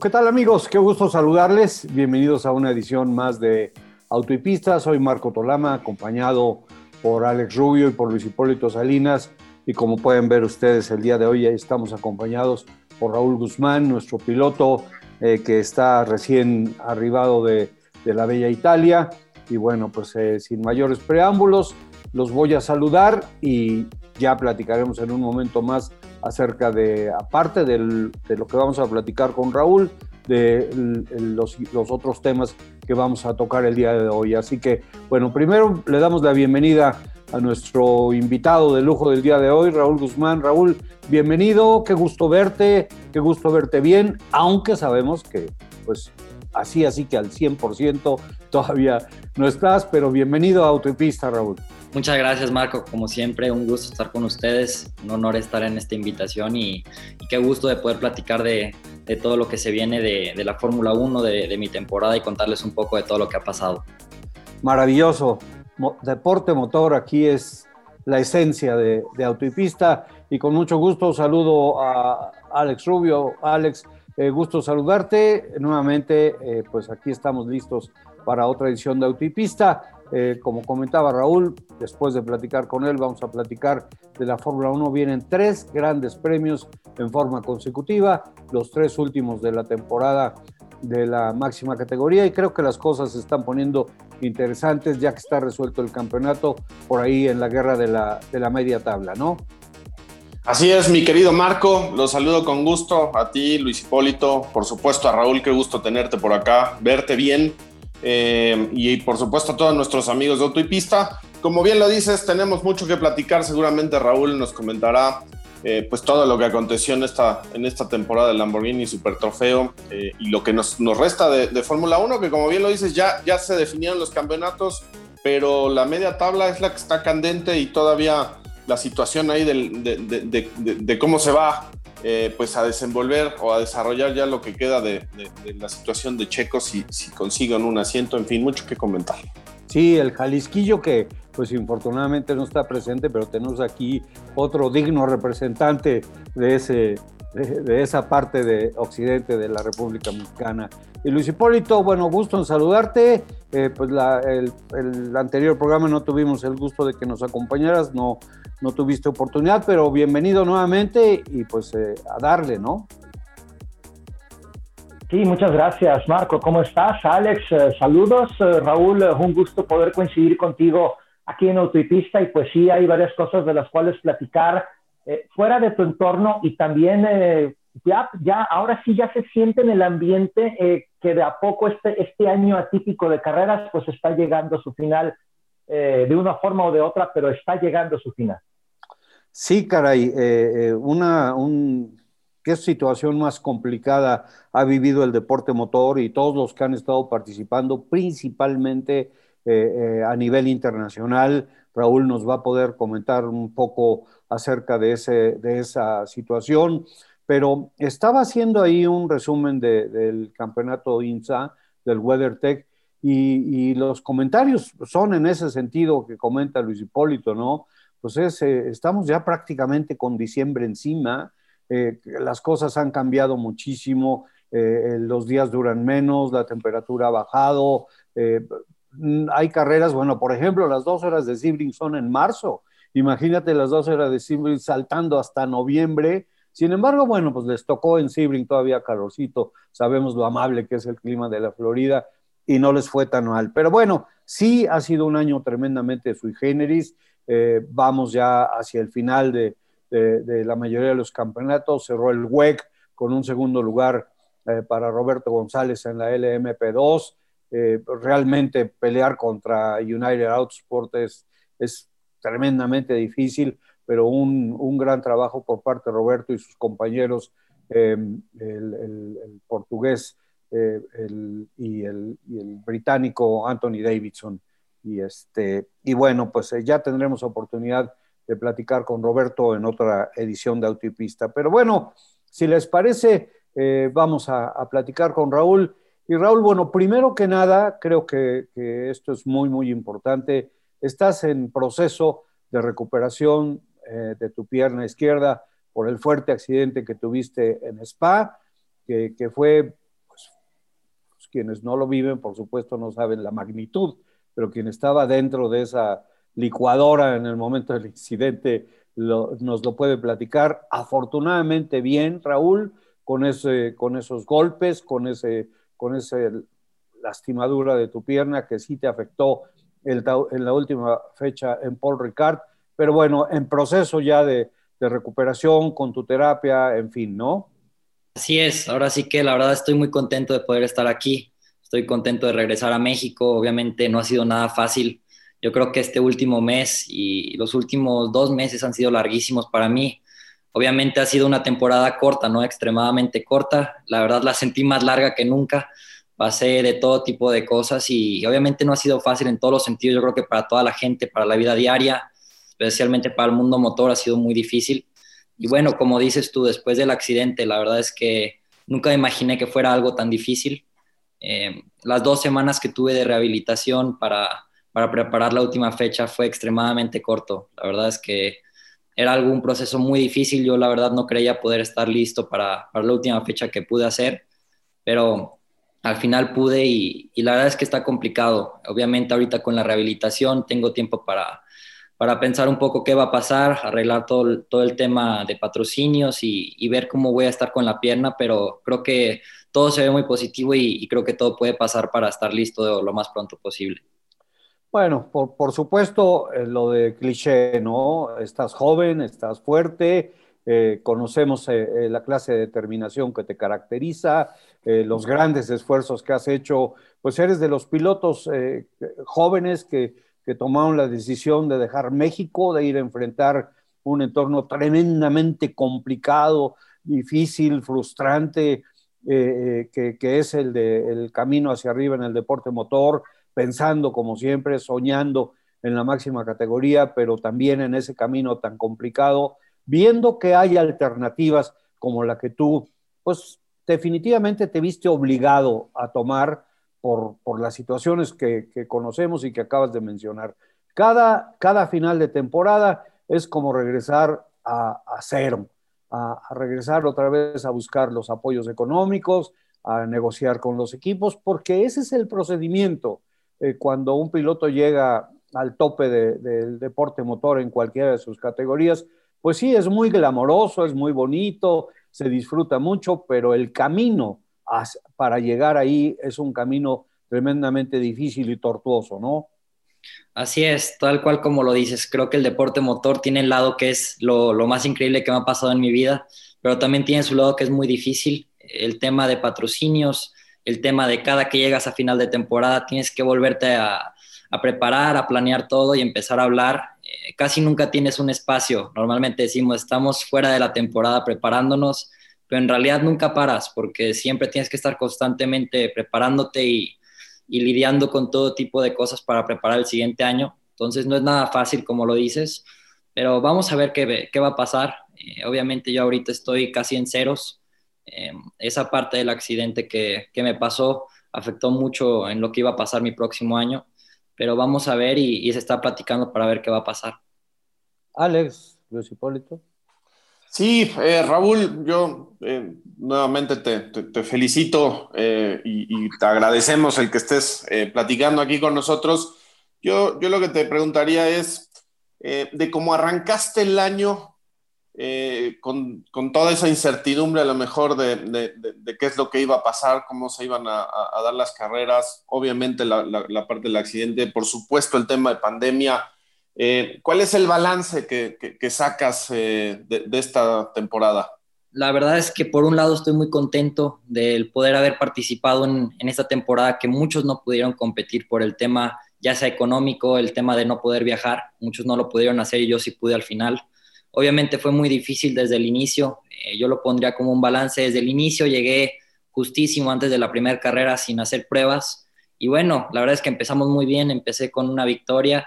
¿Qué tal amigos? Qué gusto saludarles. Bienvenidos a una edición más de Auto y. Soy Marco Tolama, acompañado por Alex Rubio y por Luis Hipólito Salinas. Y como pueden ver ustedes, el día de hoy estamos acompañados por Raúl Guzmán, nuestro piloto eh, que está recién arribado de, la Bella Italia. Y bueno, pues eh, sin mayores preámbulos, los voy a saludar y ya platicaremos en un momento más acerca de, aparte de lo que vamos a platicar con Raúl, de los, los, otros temas que vamos a tocar el día de hoy. Así que, bueno, primero le damos la bienvenida a nuestro invitado de lujo del día de hoy, Raúl Guzmán. Raúl, bienvenido, qué gusto verte, qué gusto verte bien, aunque sabemos que, pues, así, así que al 100% todavía no estás, pero bienvenido a Autopista, Raúl. Muchas gracias, Marco. Como siempre, un gusto estar con ustedes. Un honor estar en esta invitación y, qué gusto de poder platicar de, todo lo que se viene de, la Fórmula 1, de, mi temporada y contarles un poco de todo lo que ha pasado. Maravilloso. deporte motor aquí es la esencia de, Autopista y con mucho gusto saludo a Alex Rubio. Alex, eh, gusto saludarte. Nuevamente, eh, pues aquí estamos listos para otra edición de Autopista. Eh, como comentaba Raúl, después de platicar con él, vamos a platicar de la Fórmula 1. Vienen tres grandes premios en forma consecutiva, los tres últimos de la temporada de la máxima categoría y creo que las cosas se están poniendo interesantes ya que está resuelto el campeonato por ahí en la guerra de la, de la media tabla, ¿no? Así es, mi querido Marco, los saludo con gusto a ti, Luis Hipólito, por supuesto a Raúl, qué gusto tenerte por acá, verte bien eh, y por supuesto a todos nuestros amigos de Auto y Pista. Como bien lo dices, tenemos mucho que platicar. Seguramente Raúl nos comentará eh, pues todo lo que aconteció en esta, en esta temporada del Lamborghini Super Trofeo eh, y lo que nos, nos resta de, Fórmula 1, que como bien lo dices, ya, ya se definieron los campeonatos, pero la media tabla es la que está candente y todavía la situación ahí de, de cómo se va eh, pues a desenvolver o a desarrollar ya lo que queda de, la situación de Checo si, si un asiento, en fin, mucho que comentar. Sí, el Jalisquillo que pues infortunadamente no está presente, pero tenemos aquí otro digno representante de, ese, de, esa parte de Occidente de la República Mexicana. Y Luis Hipólito, bueno, gusto en saludarte. Eh, pues el, anterior programa no tuvimos el gusto de que nos acompañaras, no, no tuviste oportunidad, pero bienvenido nuevamente y pues eh, a darle, ¿no? Sí, muchas gracias, Marco. ¿Cómo estás? Alex, eh, saludos. Eh, Raúl, un gusto poder coincidir contigo aquí en Autopista y pues sí, hay varias cosas de las cuales platicar fuera de tu entorno y también ya, ahora sí ya se siente en el ambiente que de a poco este, este año atípico de carreras pues está llegando a su final de una forma o de otra, pero está llegando a su final. Sí, caray, eh, eh, una qué situación más complicada ha vivido el deporte motor y todos los que han estado participando, principalmente eh, a nivel internacional. Raúl nos va a poder comentar un poco acerca de, ese, de esa situación, pero estaba haciendo ahí un resumen del campeonato INSA, del WeatherTech, y, y los comentarios son en ese sentido que comenta Luis Hipólito, ¿no? pues estamos ya prácticamente con diciembre encima, eh, las cosas han cambiado muchísimo, eh, los días duran menos, la temperatura ha bajado, eh, hay carreras, bueno, por ejemplo, las dos horas de Sebring son en marzo, imagínate las dos horas de Sebring saltando hasta noviembre, sin embargo, bueno, pues les tocó en Sebring todavía calorcito, sabemos lo amable que es el clima de la Florida y no les fue tan mal, pero bueno, sí ha sido un año tremendamente sui generis, vamos ya hacia el final de, la mayoría de los campeonatos. Cerró el WEC con un segundo lugar eh, para Roberto González en la LMP2. Eh, realmente pelear contra United Autosport es, es tremendamente difícil, pero un, gran trabajo por parte de Roberto y sus compañeros, el, portugués y, el, británico Anthony Davidson. Y, este, y bueno, pues eh, ya tendremos oportunidad de platicar con Roberto en otra edición de Autopista. Pero bueno, si les parece, eh, vamos a, platicar con Raúl. Y Raúl, bueno, primero que nada, creo que, esto es muy, muy importante. Estás en proceso de recuperación eh, de tu pierna izquierda por el fuerte accidente que tuviste en Spa, que, fue pues, quienes no lo viven, por supuesto, no saben la magnitud, pero quien estaba dentro de esa licuadora en el momento del incidente nos lo puede platicar. Afortunadamente bien, Raúl, con, ese, con esos golpes, con ese, con ese lastimadura de tu pierna que sí te afectó en la última fecha en Paul Ricard, pero bueno, en proceso ya de, de recuperación con tu terapia, en fin, ¿no? Así es, ahora sí que la verdad estoy muy contento de poder estar aquí, estoy contento de regresar a México, obviamente no ha sido nada fácil, yo creo que este último mes y los últimos dos meses han sido larguísimos para mí. Obviamente ha sido una temporada corta, ¿no? Extremadamente corta. La verdad la sentí más larga que nunca. Pasé de todo tipo de cosas y, obviamente no ha sido fácil en todos los sentidos. Yo creo que para toda la gente, para la vida diaria, especialmente para el mundo motor, ha sido muy difícil. Y bueno, como dices tú, después del accidente, la verdad es que nunca imaginé que fuera algo tan difícil. Eh, las dos semanas que tuve de rehabilitación para para preparar la última fecha fue extremadamente corto. La verdad es que era algún proceso muy difícil. Yo la verdad no creía poder estar listo para, para la última fecha que pude hacer, pero al final pude y, y, la verdad es que está complicado. Obviamente ahorita con la rehabilitación tengo tiempo para, para pensar un poco qué va a pasar, arreglar todo, todo el tema de patrocinios y, y, ver cómo voy a estar con la pierna, pero creo que todo se ve muy positivo y, y creo que todo puede pasar para estar listo lo más pronto posible. Bueno, por, supuesto, eh, lo de cliché, ¿no? Estás joven, estás fuerte, eh, conocemos eh, la clase de determinación que te caracteriza, los grandes esfuerzos que has hecho, pues eres de los pilotos jóvenes que, que, tomaron la decisión de dejar México, de ir a enfrentar un entorno tremendamente complicado, difícil, frustrante, que, que, es el, de, el camino hacia arriba en el deporte motor pensando como siempre, soñando en la máxima categoría, pero también en ese camino tan complicado, viendo que hay alternativas como la que tú, pues definitivamente te viste obligado a tomar por, por las situaciones que, conocemos y que acabas de mencionar. Cada, cada final de temporada es como regresar a, cero, a, a, regresar otra vez a buscar los apoyos económicos, a negociar con los equipos, porque ese es el procedimiento. Eh, cuando un piloto llega al tope del deporte motor en cualquiera de sus categorías, pues sí, es muy glamoroso, es muy bonito, se disfruta mucho, pero el camino para llegar ahí es un camino tremendamente difícil y tortuoso, ¿no? Así es, tal cual como lo dices, creo que el deporte motor tiene el lado que es lo, lo más increíble que me ha pasado en mi vida, pero también tiene su lado que es muy difícil, el tema de patrocinios, el tema de cada que llegas a final de temporada tienes que volverte a, preparar, a planear todo y empezar a hablar. Eh, casi nunca tienes un espacio. Normalmente decimos, estamos fuera de la temporada preparándonos, pero en realidad nunca paras porque siempre tienes que estar constantemente preparándote y, lidiando con todo tipo de cosas para preparar el siguiente año. Entonces no es nada fácil como lo dices, pero vamos a ver qué, va a pasar. Eh, obviamente yo ahorita estoy casi en ceros eh, esa parte del accidente que, me pasó afectó mucho en lo que iba a pasar mi próximo año, pero vamos a ver y, se está platicando para ver qué va a pasar. Alex, Luis Hipólito. Sí, eh, Raúl, yo eh, nuevamente te, felicito y, te agradecemos el que estés platicando aquí con nosotros. Yo, yo lo que te preguntaría es, de cómo arrancaste el año, eh, con, toda esa incertidumbre a lo mejor de, qué es lo que iba a pasar, cómo se iban a, dar las carreras, obviamente la, la, parte del accidente, por supuesto el tema de pandemia. Eh, ¿Cuál es el balance que, que, sacas eh, de, esta temporada? La verdad es que por un lado estoy muy contento del poder haber participado en, en esta temporada que muchos no pudieron competir por el tema ya sea económico, el tema de no poder viajar, muchos no lo pudieron hacer y yo sí pude al final Obviamente fue muy difícil desde el inicio, eh, yo lo pondría como un balance, desde el inicio llegué justísimo antes de la primera carrera sin hacer pruebas y bueno, la verdad es que empezamos muy bien, empecé con una victoria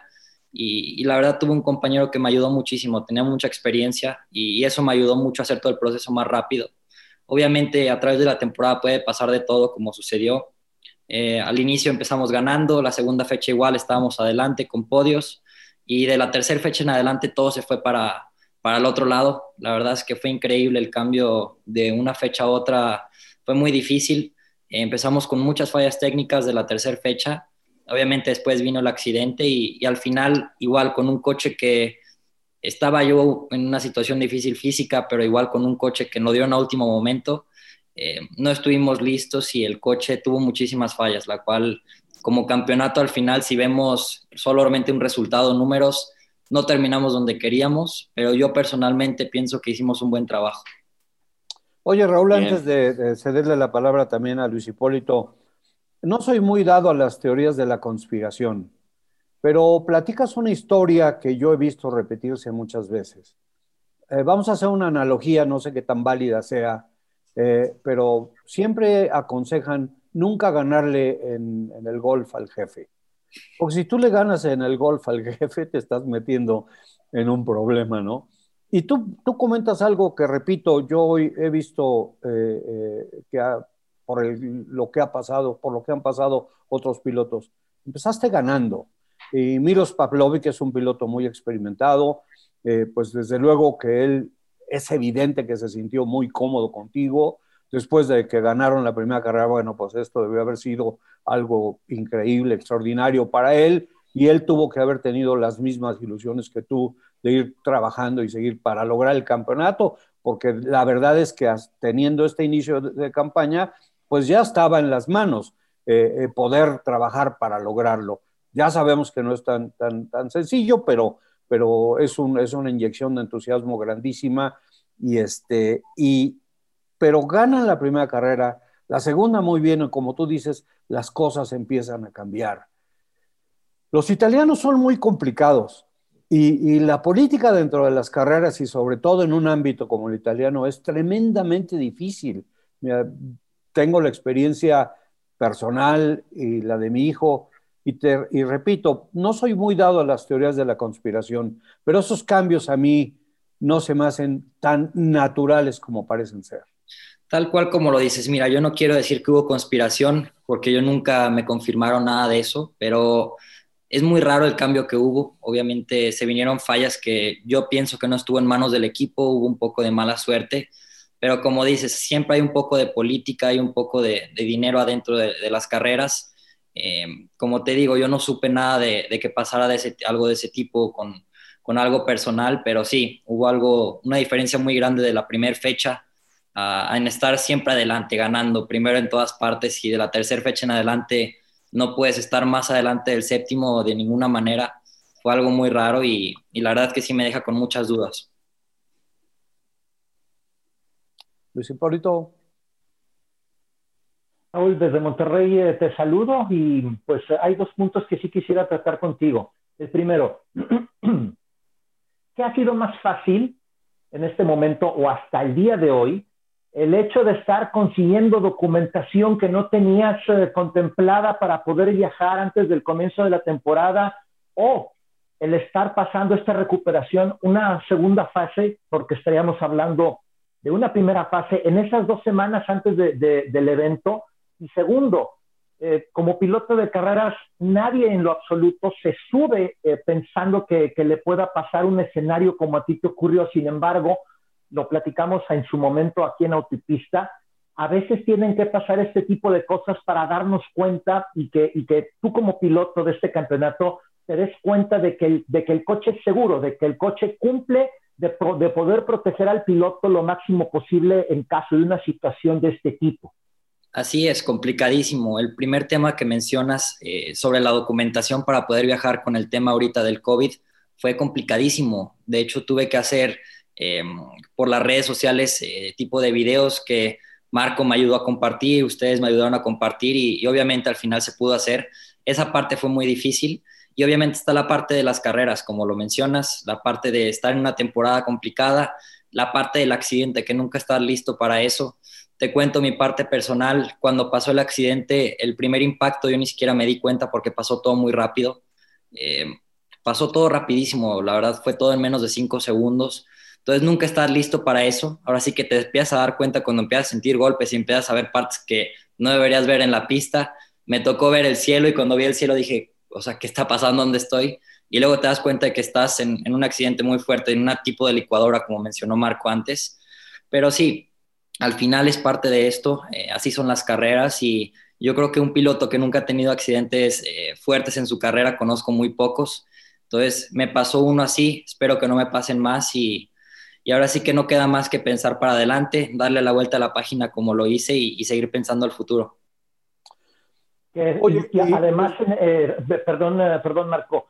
y, la verdad tuve un compañero que me ayudó muchísimo, tenía mucha experiencia y, eso me ayudó mucho a hacer todo el proceso más rápido. Obviamente a través de la temporada puede pasar de todo como sucedió. Eh, al inicio empezamos ganando, la segunda fecha igual estábamos adelante con podios y de la tercera fecha en adelante todo se fue para, para el otro lado. La verdad es que fue increíble el cambio de una fecha a otra, fue muy difícil. empezamos con muchas fallas técnicas de la tercera fecha. Obviamente después vino el accidente y, al final igual con un coche que estaba yo en una situación difícil física, pero igual con un coche que no dio en último momento, eh, no estuvimos listos y el coche tuvo muchísimas fallas, la cual como campeonato al final, si vemos solamente un resultado, números, no terminamos donde queríamos, pero yo personalmente pienso que hicimos un buen trabajo. Oye, Raúl, antes de, cederle la palabra también a Luis Hipólito, no soy muy dado a las teorías de la conspiración, pero platicas una historia que yo he visto repetirse muchas veces. Eh, vamos a hacer una analogía, no sé qué tan válida sea, eh, pero siempre aconsejan nunca ganarle en, el golf al jefe. Porque si tú le ganas en el golf al jefe, te estás metiendo en un problema, ¿no? Y tú, tú comentas algo que, repito, yo hoy he visto eh, eh, que por lo que ha pasado, por lo que han pasado otros pilotos. Empezaste ganando. Y Miros Pavlovic es un piloto muy experimentado, eh, pues desde luego que él es evidente que se sintió muy cómodo contigo, después de que ganaron la primera carrera, bueno, pues esto debió haber sido algo increíble, extraordinario para él, y él tuvo que haber tenido las mismas ilusiones que tú de ir trabajando y seguir para lograr el campeonato, porque la verdad es que teniendo este inicio de, campaña, pues ya estaba en las manos eh, eh, poder trabajar para lograrlo. Ya sabemos que no es tan, tan, tan sencillo, pero, pero es, un, es una inyección de entusiasmo grandísima y, este, y, pero ganan la primera carrera, la segunda muy bien, y como tú dices, las cosas empiezan a cambiar. Los italianos son muy complicados y, la política dentro de las carreras y sobre todo en un ámbito como el italiano es tremendamente difícil. tengo la experiencia personal y la de mi hijo y, y repito, no soy muy dado a las teorías de la conspiración, pero esos cambios a mí no se me hacen tan naturales como parecen ser. Tal cual como lo dices, mira, yo no quiero decir que hubo conspiración porque yo nunca me confirmaron nada de eso, pero es muy raro el cambio que hubo. Obviamente se vinieron fallas que yo pienso que no estuvo en manos del equipo, hubo un poco de mala suerte, pero como dices, siempre hay un poco de política, hay un poco de, dinero adentro de, las carreras. Eh, como te digo, yo no supe nada de, que pasara de ese, algo de ese tipo con, con algo personal, pero sí, hubo algo, una diferencia muy grande de la primera fecha en estar siempre adelante, ganando primero en todas partes y de la tercera fecha en adelante no puedes estar más adelante del séptimo de ninguna manera. Fue algo muy raro y, la verdad que sí me deja con muchas dudas. Luis Hipólito. Raúl, desde Monterrey eh, te saludo y pues hay dos puntos que sí quisiera tratar contigo. El primero, ¿qué ha sido más fácil en este momento o hasta el día de hoy el hecho de estar consiguiendo documentación que no tenías eh, contemplada para poder viajar antes del comienzo de la temporada o el estar pasando esta recuperación una segunda fase, porque estaríamos hablando de una primera fase en esas dos semanas antes del evento. Y segundo, eh, como piloto de carreras, nadie en lo absoluto se sube eh, pensando que, que, le pueda pasar un escenario como a ti te ocurrió. Sin embargo, lo platicamos en su momento aquí en Autopista, a veces tienen que pasar este tipo de cosas para darnos cuenta y que, tú como piloto de este campeonato te des cuenta de que el, coche es seguro, de que el coche cumple de, de poder proteger al piloto lo máximo posible en caso de una situación de este tipo. Así es, complicadísimo. El primer tema que mencionas eh, sobre la documentación para poder viajar con el tema ahorita del COVID fue complicadísimo. De hecho, tuve que hacer eh, por las redes sociales eh, tipo de videos que Marco me ayudó a compartir, ustedes me ayudaron a compartir y, obviamente al final se pudo hacer. Esa parte fue muy difícil y obviamente está la parte de las carreras, como lo mencionas, la parte de estar en una temporada complicada, la parte del accidente, que nunca estás listo para eso. Te cuento mi parte personal, cuando pasó el accidente, el primer impacto yo ni siquiera me di cuenta porque pasó todo muy rápido. Eh, pasó todo rapidísimo, la verdad fue todo en menos de cinco segundos. Entonces nunca estás listo para eso. Ahora sí que te empiezas a dar cuenta cuando empiezas a sentir golpes y empiezas a ver partes que no deberías ver en la pista. Me tocó ver el cielo y cuando vi el cielo dije, o sea, ¿qué está pasando? ¿Dónde estoy? Y luego te das cuenta de que estás en, un accidente muy fuerte, en un tipo de licuadora, como mencionó Marco antes. Pero sí, al final es parte de esto, eh, así son las carreras y yo creo que un piloto que nunca ha tenido accidentes eh, fuertes en su carrera, conozco muy pocos, entonces me pasó uno así, espero que no me pasen más y, y ahora sí que no queda más que pensar para adelante, darle la vuelta a la página como lo hice y, seguir pensando al futuro. Oye, y, además, eh, perdón, perdón Marco,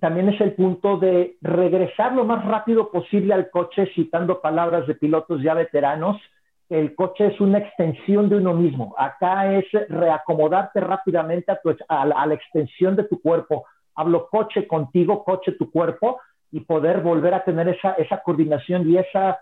también es el punto de regresar lo más rápido posible al coche, citando palabras de pilotos ya veteranos, el coche es una extensión de uno mismo. Acá es reacomodarte rápidamente a, la, extensión de tu cuerpo. Hablo coche contigo, coche tu cuerpo, y poder volver a tener esa, esa coordinación y esa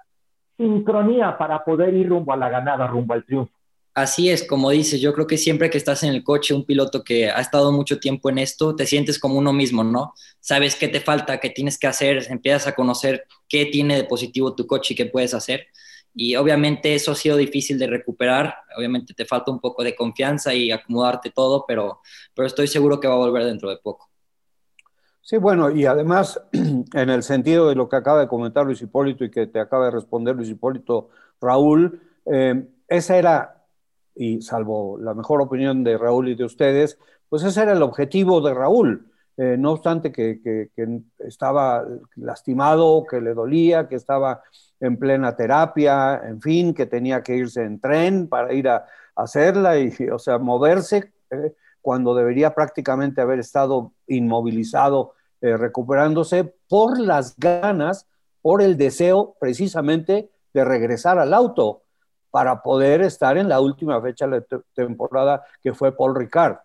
sincronía para poder ir rumbo a la ganada, rumbo al triunfo. Así es, como dices, yo creo que siempre que estás en el coche, un piloto que ha estado mucho tiempo en esto, te sientes como uno mismo, ¿no? Sabes qué te falta, qué tienes que hacer, empiezas a conocer qué tiene de positivo tu coche y qué puedes hacer y obviamente eso ha sido difícil de recuperar, obviamente te falta un poco de confianza y acomodarte todo, pero, pero estoy seguro que va a volver dentro de poco. Sí, bueno, y además, en el sentido de lo que acaba de comentar Luis Hipólito y que te acaba de responder Luis Hipólito, Raúl, eh, esa era, y salvo la mejor opinión de Raúl y de ustedes, pues ese era el objetivo de Raúl. Eh, no obstante que, que, estaba lastimado, que le dolía, que estaba en plena terapia, en fin, que tenía que irse en tren para ir a, hacerla y, o sea, moverse eh, cuando debería prácticamente haber estado inmovilizado, eh, recuperándose por las ganas, por el deseo precisamente de regresar al auto para poder estar en la última fecha de la temporada que fue Paul Ricard.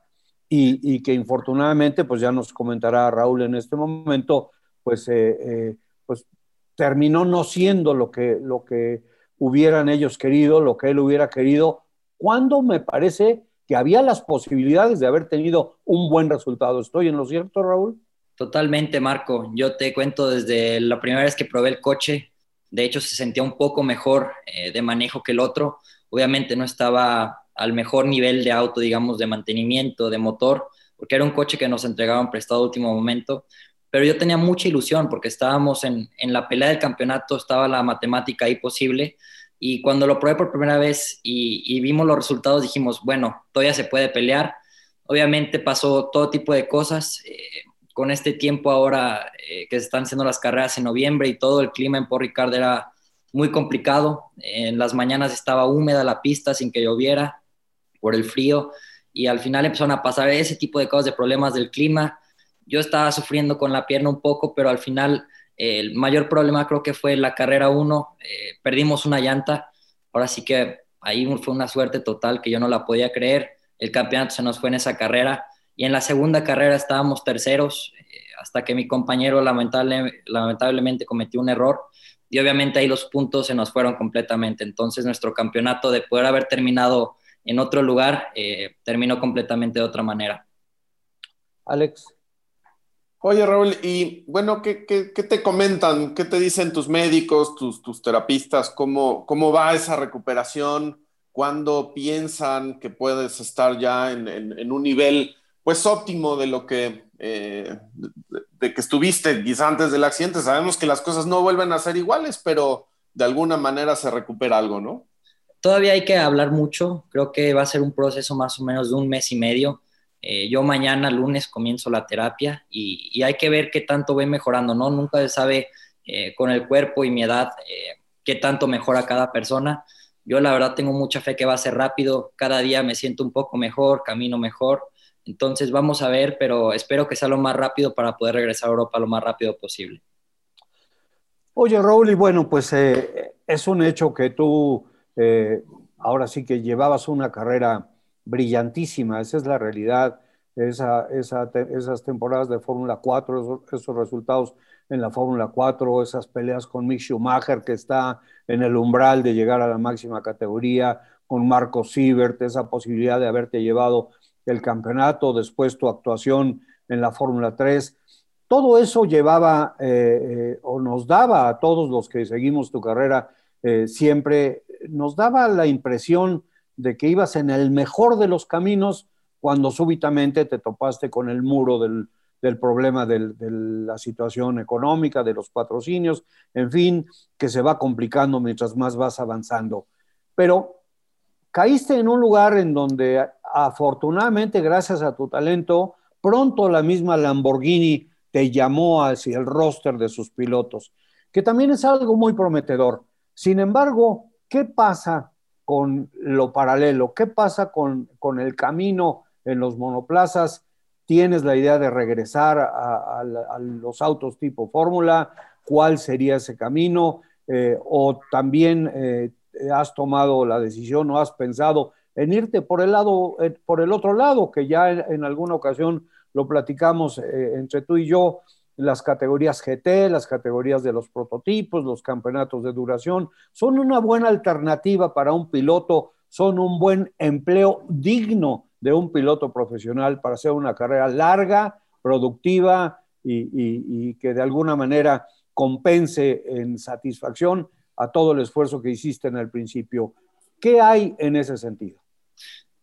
Y, que infortunadamente, pues ya nos comentará Raúl en este momento, pues, eh, pues terminó no siendo lo que, lo que hubieran ellos querido, lo que él hubiera querido, cuando me parece que había las posibilidades de haber tenido un buen resultado. ¿Estoy en lo cierto, Raúl? Totalmente, Marco. Yo te cuento desde la primera vez que probé el coche, de hecho se sentía un poco mejor eh, de manejo que el otro. Obviamente no estaba al mejor nivel de auto, digamos, de mantenimiento, de motor, porque era un coche que nos entregaban prestado a último momento, pero yo tenía mucha ilusión porque estábamos en, en, la pelea del campeonato, estaba la matemática ahí posible. Y cuando lo probé por primera vez y, vimos los resultados, dijimos, bueno, todavía se puede pelear. Obviamente pasó todo tipo de cosas. Eh, con este tiempo ahora eh, que se están haciendo las carreras en noviembre y todo el clima en Port Ricard era muy complicado. En las mañanas estaba húmeda la pista sin que lloviera por el frío y al final empezaron a pasar ese tipo de cosas, de problemas del clima yo estaba sufriendo con la pierna un poco, pero al final el mayor problema creo que fue la carrera 1, eh, perdimos una llanta, ahora sí que ahí fue una suerte total que yo no la podía creer, el campeonato se nos fue en esa carrera y en la segunda carrera estábamos terceros eh, hasta que mi compañero lamentable, lamentablemente cometió un error y obviamente ahí los puntos se nos fueron completamente, entonces nuestro campeonato de poder haber terminado en otro lugar terminó completamente de otra manera. Alex. Oye, Raúl, y bueno, ¿qué, te comentan? ¿Qué te dicen tus médicos, tus, tus terapistas? ¿Cómo, ¿Cómo va esa recuperación? ¿Cuándo piensan que puedes estar ya en, un nivel pues óptimo de lo que, eh, de, que estuviste quizá antes del accidente? Sabemos que las cosas no vuelven a ser iguales, pero de alguna manera se recupera algo, ¿no? Todavía hay que hablar mucho, creo que va a ser un proceso más o menos de un mes y medio eh, yo mañana, lunes, comienzo la terapia y, hay que ver qué tanto voy mejorando, ¿no? Nunca se sabe eh, con el cuerpo y mi edad eh, qué tanto mejora cada persona. Yo la verdad tengo mucha fe que va a ser rápido, cada día me siento un poco mejor, camino mejor, entonces vamos a ver, pero espero que sea lo más rápido para poder regresar a Europa lo más rápido posible. Oye, Raúl, y bueno, pues es un hecho que tú ahora sí que llevabas una carrera brillantísima, esa es la realidad, esa, esas temporadas de Fórmula 4, esos, resultados en la Fórmula 4, esas peleas con Mick Schumacher que está en el umbral de llegar a la máxima categoría, con Marco Siebert, esa posibilidad de haberte llevado el campeonato, después tu actuación en la Fórmula 3. Todo eso llevaba eh, eh, o nos daba a todos los que seguimos tu carrera eh, siempre, nos daba la impresión de que ibas en el mejor de los caminos cuando súbitamente te topaste con el muro del, problema de la situación económica, de los patrocinios, en fin, que se va complicando mientras más vas avanzando. pero caíste en un lugar en donde afortunadamente, gracias a tu talento, pronto la misma Lamborghini te llamó hacia el roster de sus pilotos, que también es algo muy prometedor. Sin embargo, ¿qué pasa con lo paralelo? ¿Qué pasa con, con el camino en los monoplazas? ¿Tienes la idea de regresar a, los autos tipo Fórmula? ¿Cuál sería ese camino? Eh, ¿O también eh, has tomado la decisión o has pensado en irte por el lado, eh, por el otro lado, que ya en, alguna ocasión lo platicamos entre tú y yo, las categorías GT, las categorías de los prototipos, los campeonatos de duración, son una buena alternativa para un piloto, son un buen empleo digno de un piloto profesional para hacer una carrera larga, productiva y, que de alguna manera compense en satisfacción a todo el esfuerzo que hiciste en el principio. ¿Qué hay en ese sentido?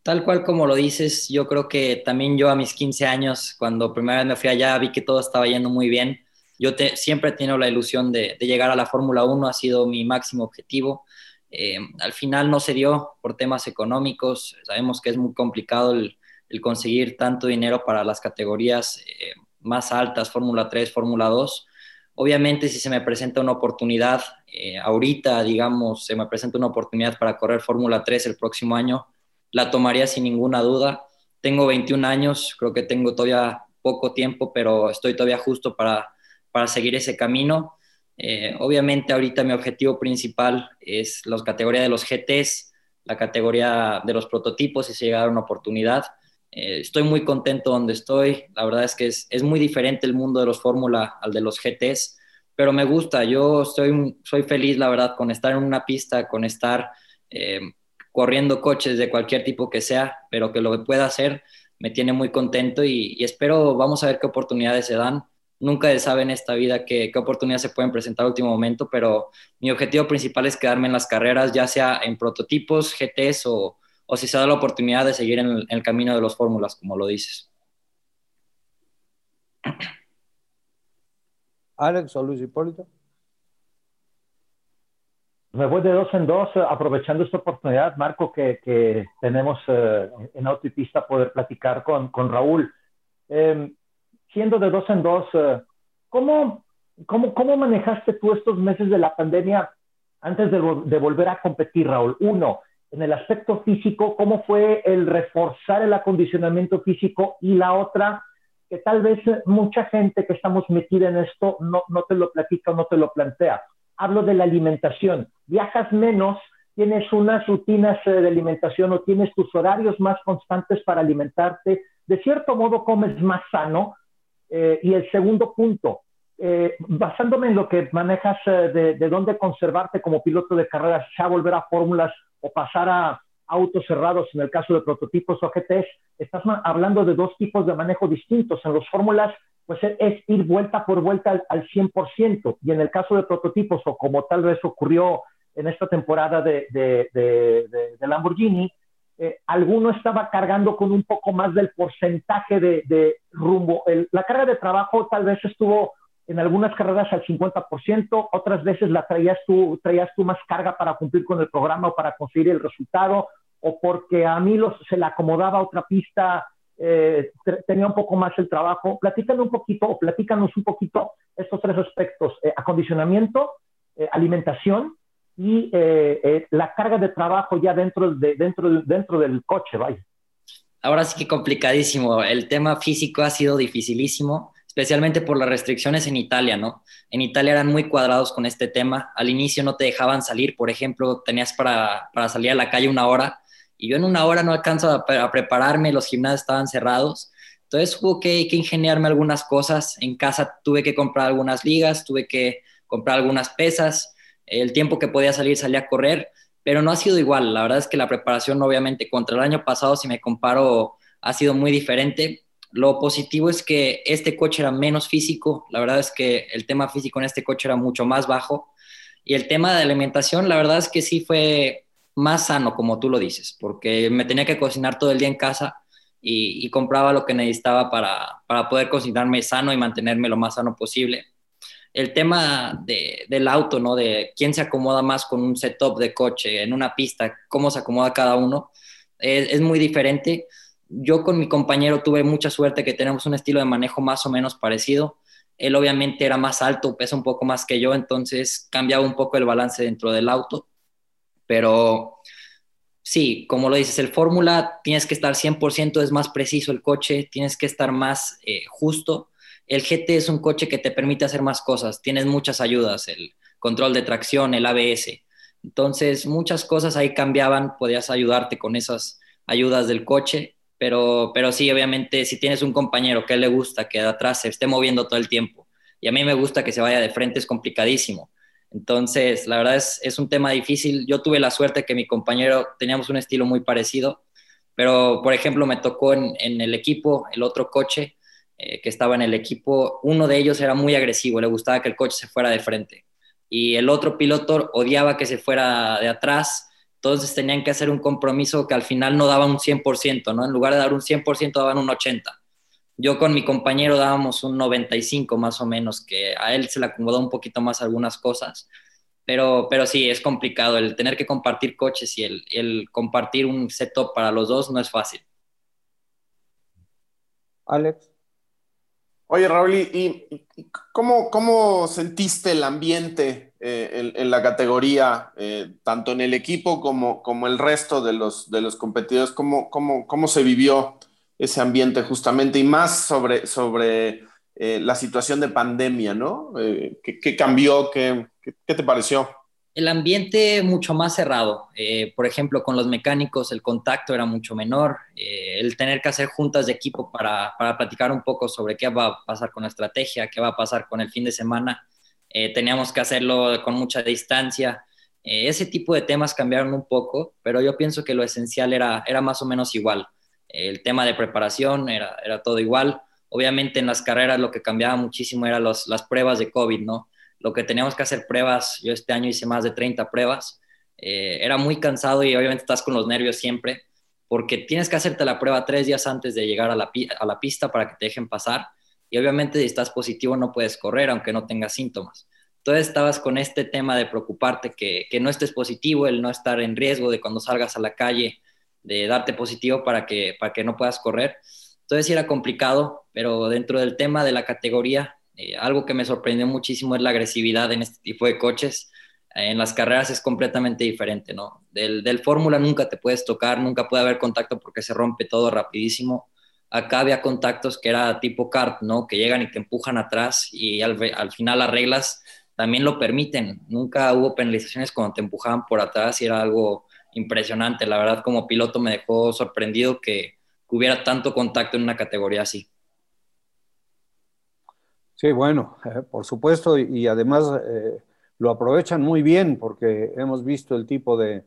Tal cual como lo dices, yo creo que también yo a mis 15 años, cuando primera vez me fui allá, vi que todo estaba yendo muy bien. Yo siempre he tenido la ilusión de, llegar a la Fórmula 1, ha sido mi máximo objetivo. Eh, al final no se dio por temas económicos, sabemos que es muy complicado el, conseguir tanto dinero para las categorías eh, más altas, Fórmula 3, Fórmula 2. Obviamente si se me presenta una oportunidad, eh, ahorita digamos, se me presenta una oportunidad para correr Fórmula 3 el próximo año, la tomaría sin ninguna duda. Tengo 21 años, creo que tengo todavía poco tiempo, pero estoy todavía justo para, para seguir ese camino. Eh, obviamente ahorita mi objetivo principal es la categoría de los GTs, la categoría de los prototipos si llega a una oportunidad. Eh, estoy muy contento donde estoy. La verdad es que es, es muy diferente el mundo de los Fórmula al de los GTs, pero me gusta. Yo estoy, soy feliz, la verdad, con estar en una pista, con estar eh, corriendo coches de cualquier tipo que sea, pero que lo pueda hacer me tiene muy contento y, espero, vamos a ver qué oportunidades se dan. Nunca se sabe en esta vida qué, qué oportunidades se pueden presentar al último momento, pero mi objetivo principal es quedarme en las carreras, ya sea en prototipos, GTs o, si se da la oportunidad de seguir en el, camino de los fórmulas, como lo dices. Alex o Luis Hipólito. Me voy de dos en dos, eh, aprovechando esta oportunidad, Marco, que, tenemos eh, en Autopista poder platicar con, con Raúl. Em, siendo de dos en dos, eh, ¿cómo, cómo, cómo, manejaste tú estos meses de la pandemia antes de, de, volver a competir, Raúl? Uno, en el aspecto físico, ¿cómo fue el reforzar el acondicionamiento físico? Y la otra, que tal vez mucha gente que estamos metida en esto no, no te lo platica no te lo plantea hablo de la alimentación. Viajas menos, tienes unas rutinas eh, de alimentación o tienes tus horarios más constantes para alimentarte. De cierto modo, comes más sano. Eh, y el segundo punto, eh, basándome en lo que manejas de, de, dónde conservarte como piloto de carreras, ya volver a fórmulas o pasar a autos cerrados en el caso de prototipos o GTs, estás hablando de dos tipos de manejo distintos. En los fórmulas pues es ir vuelta por vuelta al, al 100%. Y en el caso de prototipos, o como tal vez ocurrió en esta temporada de, de, de, Lamborghini, eh, alguno estaba cargando con un poco más del porcentaje de, rumbo. la carga de trabajo tal vez estuvo en algunas carreras al 50%, otras veces la traías tú, traías tú más carga para cumplir con el programa o para conseguir el resultado, o porque a mí los, se le acomodaba otra pista eh, tenía un poco más el trabajo. Platícanos un poquito, o platícanos un poquito estos tres aspectos, eh, acondicionamiento, eh, alimentación y la carga de trabajo ya dentro, de, dentro, dentro del coche, vaya. Ahora sí que complicadísimo. El tema físico ha sido dificilísimo, especialmente por las restricciones en Italia, ¿no? En Italia eran muy cuadrados con este tema. Al inicio no te dejaban salir, por ejemplo, tenías para, para salir a la calle una hora y yo en una hora no alcanzo a, prepararme, los gimnasios estaban cerrados. Entonces hubo que, que, ingeniarme algunas cosas. En casa tuve que comprar algunas ligas, tuve que comprar algunas pesas. El tiempo que podía salir salía a correr, pero no ha sido igual. La verdad es que la preparación, obviamente, contra el año pasado, si me comparo, ha sido muy diferente. Lo positivo es que este coche era menos físico. La verdad es que el tema físico en este coche era mucho más bajo. Y el tema de alimentación, la verdad es que sí fue más sano, como tú lo dices, porque me tenía que cocinar todo el día en casa y, compraba lo que necesitaba para, poder cocinarme sano y mantenerme lo más sano posible. el tema del auto, ¿no? De quién se acomoda más con un setup de coche en una pista, cómo se acomoda cada uno, es, muy diferente. Yo con mi compañero tuve mucha suerte que tenemos un estilo de manejo más o menos parecido. Él obviamente era más alto, pesa un poco más que yo, entonces cambiaba un poco el balance dentro del auto. Pero sí, como lo dices, el Fórmula tienes que estar 100%, es más preciso el coche, tienes que estar más eh, justo el GT es un coche que te permite hacer más cosas, tienes muchas ayudas, el control de tracción, el ABS. Entonces, muchas cosas ahí cambiaban, podías ayudarte con esas ayudas del coche, pero, pero sí, obviamente, si tienes un compañero que le gusta que de atrás se esté moviendo todo el tiempo, y a mí me gusta que se vaya de frente, es complicadísimo. Entonces, la verdad es, es un tema difícil. Yo tuve la suerte que mi compañero teníamos un estilo muy parecido, pero, por ejemplo, me tocó en, el equipo, el otro coche, eh, que estaba en el equipo, uno de ellos era muy agresivo, le gustaba que el coche se fuera de frente. Y el otro piloto odiaba que se fuera de atrás, entonces tenían que hacer un compromiso que al final no daba un 100%, ¿no? En lugar de dar un 100%, daban un 80%. Yo con mi compañero dábamos un 95 más o menos, que a él se le acomodó un poquito más algunas cosas, pero, pero sí, es complicado. El tener que compartir coches y el, el compartir un setup para los dos no es fácil. Alex. Oye, Raúl, ¿y, cómo, sentiste el ambiente eh, en, la categoría, eh, tanto en el equipo como, como el resto de los, de los competidores? ¿Cómo, cómo, se vivió ese ambiente justamente? Y más sobre, sobre eh, la situación de pandemia, ¿no? ¿qué, cambió? ¿Qué, ¿Qué, te pareció? el ambiente mucho más cerrado. Eh, por ejemplo, con los mecánicos el contacto era mucho menor. Eh, el tener que hacer juntas de equipo para, para, platicar un poco sobre qué va a pasar con la estrategia, qué va a pasar con el fin de semana, eh, teníamos que hacerlo con mucha distancia. ese tipo de temas cambiaron un poco, pero yo pienso que lo esencial era, era más o menos igual. El tema de preparación era, era todo igual. Obviamente en las carreras lo que cambiaba muchísimo eran las pruebas de COVID, ¿no? lo que teníamos que hacer pruebas, yo este año hice más de 30 pruebas, eh, era muy cansado y obviamente estás con los nervios siempre, porque tienes que hacerte la prueba tres días antes de llegar a la, a la pista para que te dejen pasar, y obviamente si estás positivo no puedes correr aunque no tengas síntomas. Entonces estabas con este tema de preocuparte que, que no estés positivo, el no estar en riesgo de cuando salgas a la calle, de darte positivo para que, para que no puedas correr. Entonces sí era complicado, pero dentro del tema de la categoría eh, algo que me sorprendió muchísimo es la agresividad en este tipo de coches. en las carreras es completamente diferente, ¿no? Del, del Fórmula nunca te puedes tocar, nunca puede haber contacto porque se rompe todo rapidísimo. Acá había contactos que era tipo kart, ¿no? Que llegan y te empujan atrás y al, al final las reglas también lo permiten. Nunca hubo penalizaciones cuando te empujaban por atrás y era algo impresionante. La verdad, como piloto me dejó sorprendido que hubiera tanto contacto en una categoría así. Sí, bueno, eh, por supuesto, y, además eh, lo aprovechan muy bien porque hemos visto el tipo de,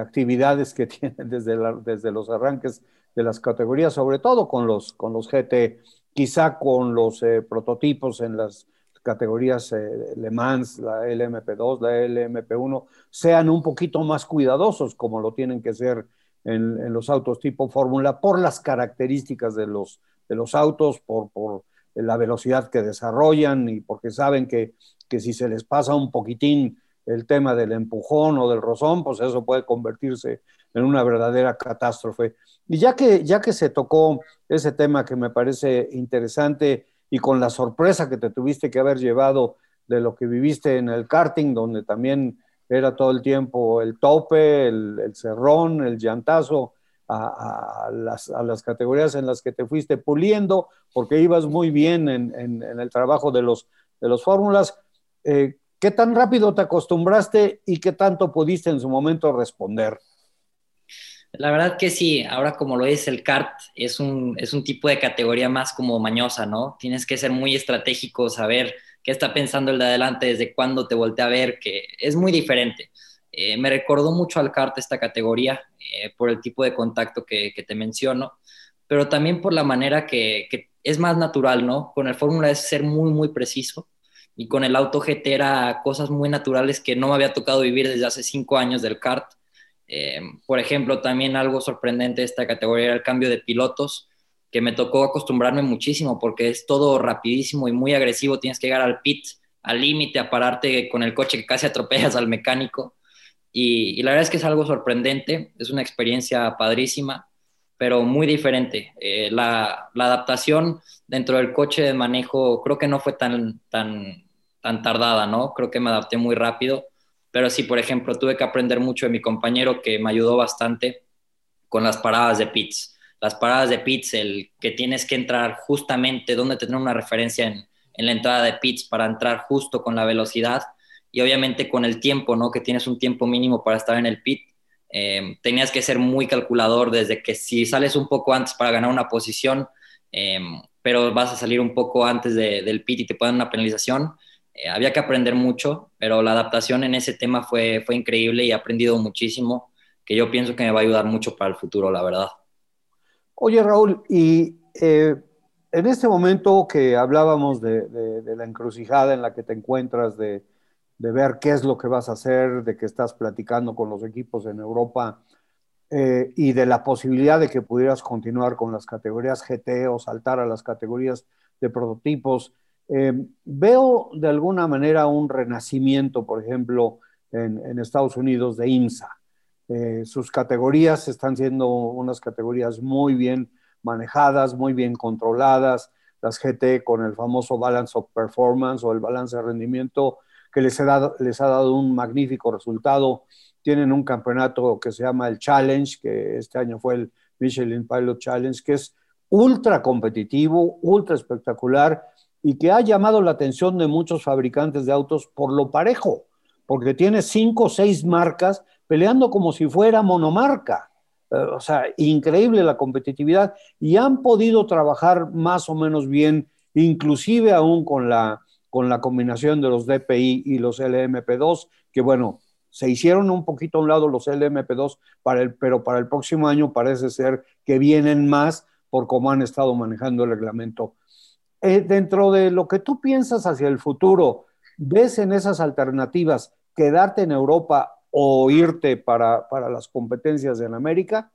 actividades que tienen desde, desde los arranques de las categorías, sobre todo con los, con los GT, quizá con los eh, prototipos en las categorías Le Mans, la LMP2, la LMP1, sean un poquito más cuidadosos como lo tienen que ser en, en los autos tipo Fórmula por las características de los, de los autos, por, por la velocidad que desarrollan y porque saben que, que si se les pasa un poquitín el tema del empujón o del rozón, pues eso puede convertirse en una verdadera catástrofe. Y ya que, ya que se tocó ese tema que me parece interesante y con la sorpresa que te tuviste que haber llevado de lo que viviste en el karting, donde también era todo el tiempo el tope, el, cerrón, el llantazo, a, las, categorías en las que te fuiste puliendo, porque ibas muy bien en, el trabajo de los, de los fórmulas. Eh, ¿Qué tan rápido te acostumbraste y qué tanto pudiste en su momento responder? La verdad que sí, ahora como lo es el kart, es un, es un tipo de categoría más como mañosa, ¿no? Tienes que ser muy estratégico, saber qué está pensando el de adelante, desde cuándo te voltea a ver, que es muy diferente. Eh, me recordó mucho al kart esta categoría eh, por el tipo de contacto que, te menciono, pero también por la manera que, es más natural, ¿no? Con el Fórmula es ser muy, muy preciso y con el auto GT era cosas muy naturales que no me había tocado vivir desde hace cinco años del kart. Eh, por ejemplo, también algo sorprendente de esta categoría era el cambio de pilotos, que me tocó acostumbrarme muchísimo porque es todo rapidísimo y muy agresivo. Tienes que llegar al pit al límite, a pararte con el coche que casi atropellas al mecánico. Y, la verdad es que es algo sorprendente, es una experiencia padrísima, pero muy diferente. Eh, la, la, adaptación dentro del coche de manejo creo que no fue tan, tan, tan tardada, ¿no? Creo que me adapté muy rápido, pero sí, por ejemplo, tuve que aprender mucho de mi compañero que me ayudó bastante con las paradas de pits. Las paradas de pits, el que tienes que entrar justamente donde tener una referencia en, en la entrada de pits para entrar justo con la velocidad y obviamente con el tiempo, ¿no? Que tienes un tiempo mínimo para estar en el pit. Eh, tenías que ser muy calculador desde que si sales un poco antes para ganar una posición, eh, pero vas a salir un poco antes del pit y te ponen una penalización, eh, había que aprender mucho, pero la adaptación en ese tema fue, fue increíble y he aprendido muchísimo, que yo pienso que me va a ayudar mucho para el futuro, la verdad. Oye, Raúl, y en este momento que hablábamos de, la encrucijada en la que te encuentras, de, ver qué es lo que vas a hacer, de que estás platicando con los equipos en Europa eh, y de la posibilidad de que pudieras continuar con las categorías GT o saltar a las categorías de prototipos, eh, veo de alguna manera un renacimiento, por ejemplo, en, Estados Unidos de IMSA. Eh, sus categorías están siendo unas categorías muy bien manejadas, muy bien controladas, las GT con el famoso balance of performance o el balance de rendimiento que les, ha dado, les ha dado un magnífico resultado. Tienen un campeonato que se llama el Challenge, que este año fue el Michelin Pilot Challenge, que es ultra competitivo, ultra espectacular y que ha llamado la atención de muchos fabricantes de autos por lo parejo, porque tiene cinco o seis marcas peleando como si fuera monomarca. Eh, o sea, increíble la competitividad y han podido trabajar más o menos bien, inclusive aún con la, con la combinación de los DPI y los LMP2, que bueno, se hicieron un poquito a un lado los LMP2, para el, pero para el próximo año parece ser que vienen más por cómo han estado manejando el reglamento. Eh, dentro de lo que tú piensas hacia el futuro, ¿ves en esas alternativas quedarte en Europa o irte para, las competencias en América?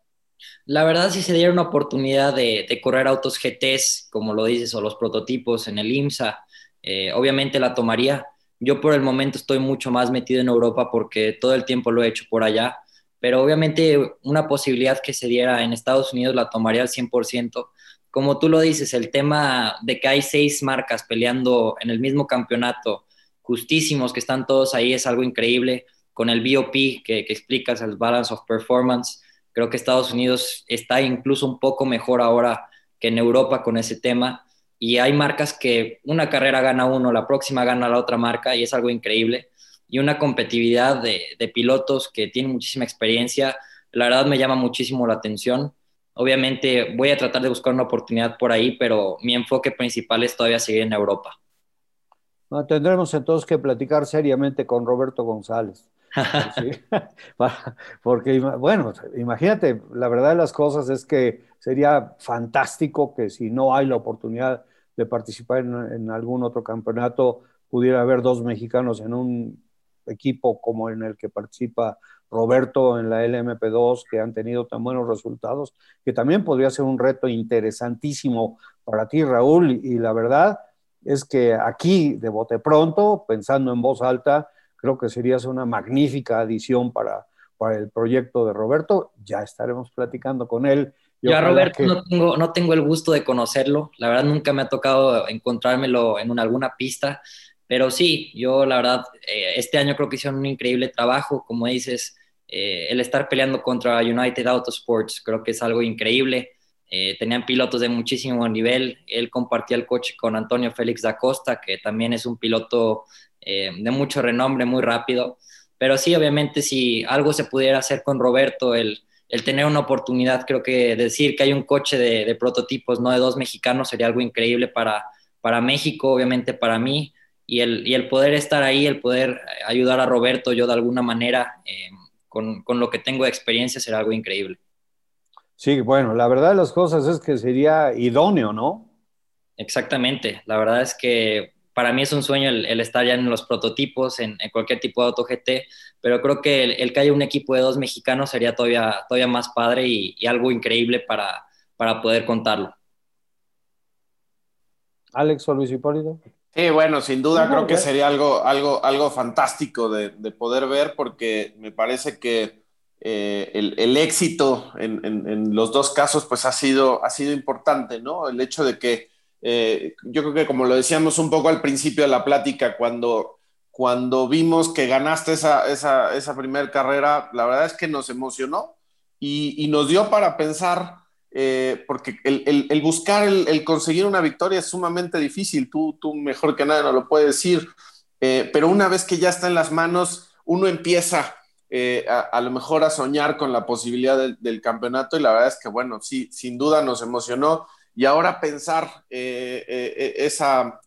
La verdad, si se diera una oportunidad de, correr autos GTs, como lo dices, o los prototipos en el IMSA, eh, obviamente la tomaría. Yo por el momento estoy mucho más metido en Europa porque todo el tiempo lo he hecho por allá, pero obviamente una posibilidad que se diera en Estados Unidos la tomaría al 100%. Como tú lo dices, el tema de que hay seis marcas peleando en el mismo campeonato, justísimos, que están todos ahí, es algo increíble con el BOP que, que explicas, el Balance of Performance. Creo que Estados Unidos está incluso un poco mejor ahora que en Europa con ese tema. Y hay marcas que una carrera gana uno, la próxima gana la otra marca y es algo increíble. Y una competitividad de, de pilotos que tienen muchísima experiencia. La verdad me llama muchísimo la atención. Obviamente voy a tratar de buscar una oportunidad por ahí, pero mi enfoque principal es todavía seguir en Europa. tendremos entonces que platicar seriamente con Roberto González. Porque, bueno, imagínate, la verdad de las cosas es que sería fantástico que si no hay la oportunidad de participar en, algún otro campeonato, pudiera haber dos mexicanos en un equipo como en el que participa Roberto en la LMP2, que han tenido tan buenos resultados, que también podría ser un reto interesantísimo para ti, Raúl. Y la verdad es que aquí, de bote pronto, pensando en voz alta, creo que serías una magnífica adición para, para el proyecto de Roberto. Ya estaremos platicando con él. Yo a Roberto no, tengo, no tengo el gusto de conocerlo, la verdad nunca me ha tocado encontrármelo en alguna pista, pero sí, yo la verdad, eh, este año creo que hicieron un increíble trabajo, como dices, eh, el estar peleando contra United Autosports creo que es algo increíble. Eh, tenían pilotos de muchísimo nivel. Él compartía el coche con Antonio Félix da Costa, que también es un piloto eh, de mucho renombre, muy rápido. Pero sí, obviamente, si algo se pudiera hacer con Roberto, el, el tener una oportunidad, creo que decir que hay un coche de, prototipos, no de dos mexicanos, sería algo increíble para, para México, obviamente para mí. Y el, y el poder estar ahí, el poder ayudar a Roberto yo de alguna manera, con, con lo que tengo de experiencia, será algo increíble. Sí, bueno, la verdad de las cosas es que sería idóneo, ¿no? Exactamente, la verdad es que para mí es un sueño el, estar ya en los prototipos, en, cualquier tipo de auto GT, pero creo que el, que haya un equipo de dos mexicanos sería todavía, todavía más padre y, algo increíble para, para poder contarlo. Alex o Luis Hipólito. Sí, bueno, sin duda creo que sería algo, algo, algo fantástico de, poder ver porque me parece que eh, el, éxito en, los dos casos pues ha sido, ha sido importante, ¿no? El hecho de que eh, yo creo que como lo decíamos un poco al principio de la plática, cuando, cuando vimos que ganaste esa, esa, esa primera carrera, la verdad es que nos emocionó y, y nos dio para pensar eh, porque el, buscar, el, conseguir una victoria es sumamente difícil, tú, tú mejor que nadie no lo puedes decir, eh, pero una vez que ya está en las manos, uno empieza eh, a, lo mejor a soñar con la posibilidad del, campeonato y la verdad es que, bueno, sí, sin duda nos emocionó. Y ahora pensar eh, eh, eh, esa,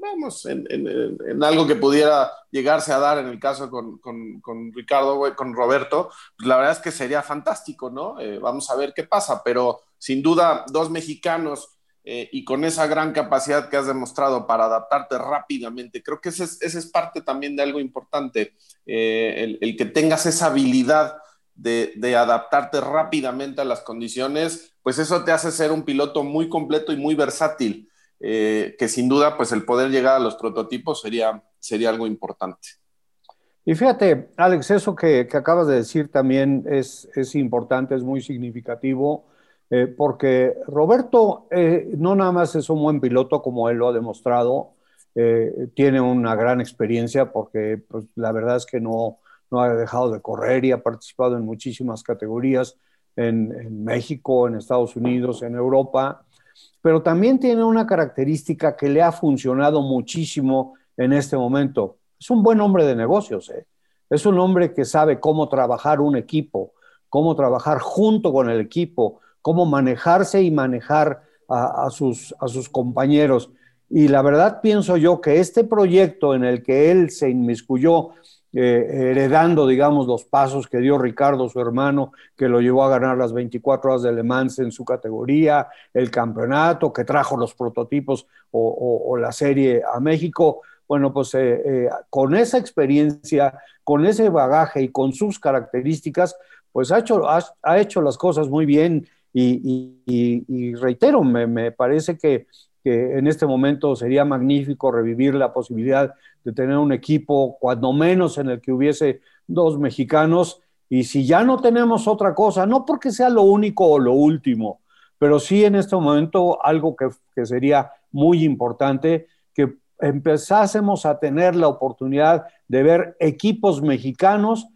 vamos, en, algo que pudiera llegarse a dar en el caso con, con, Ricardo, con Roberto, pues la verdad es que sería fantástico, ¿no? vamos a ver qué pasa, pero sin duda dos mexicanos y con esa gran capacidad que has demostrado para adaptarte rápidamente, creo que ese es, parte también de algo importante, el, el, que tengas esa habilidad de, adaptarte rápidamente a las condiciones pues eso te hace ser un piloto muy completo y muy versátil, eh, que sin duda, pues el poder llegar a los prototipos sería, sería algo importante. Y fíjate, Alex, eso que, acabas de decir también es, es importante, es muy significativo, eh, porque Roberto eh, no nada más es un buen piloto, como él lo ha demostrado, tiene una gran experiencia, porque pues, la verdad es que no, no ha dejado de correr y ha participado en muchísimas categorías en, México, en Estados Unidos, en Europa, pero también tiene una característica que le ha funcionado muchísimo en este momento. Es un buen hombre de negocios, ¿eh? es un hombre que sabe cómo trabajar un equipo, cómo trabajar junto con el equipo, cómo manejarse y manejar a, sus, compañeros. Y la verdad pienso yo que este proyecto en el que él se inmiscuyó eh, heredando, digamos, los pasos que dio Ricardo, su hermano, que lo llevó a ganar las 24 horas de Le Mans en su categoría, el campeonato, que trajo los prototipos o, la serie a México. Bueno, pues eh, eh, con esa experiencia, con ese bagaje y con sus características, pues ha hecho, ha, hecho las cosas muy bien y, reitero, me parece que en este momento sería magnífico revivir la posibilidad de tener un equipo, cuando menos en el que hubiese dos mexicanos, y si ya no tenemos otra cosa, no porque sea lo único o lo último, pero sí en este momento algo que sería muy importante, que empezásemos a tener la oportunidad de ver equipos mexicanos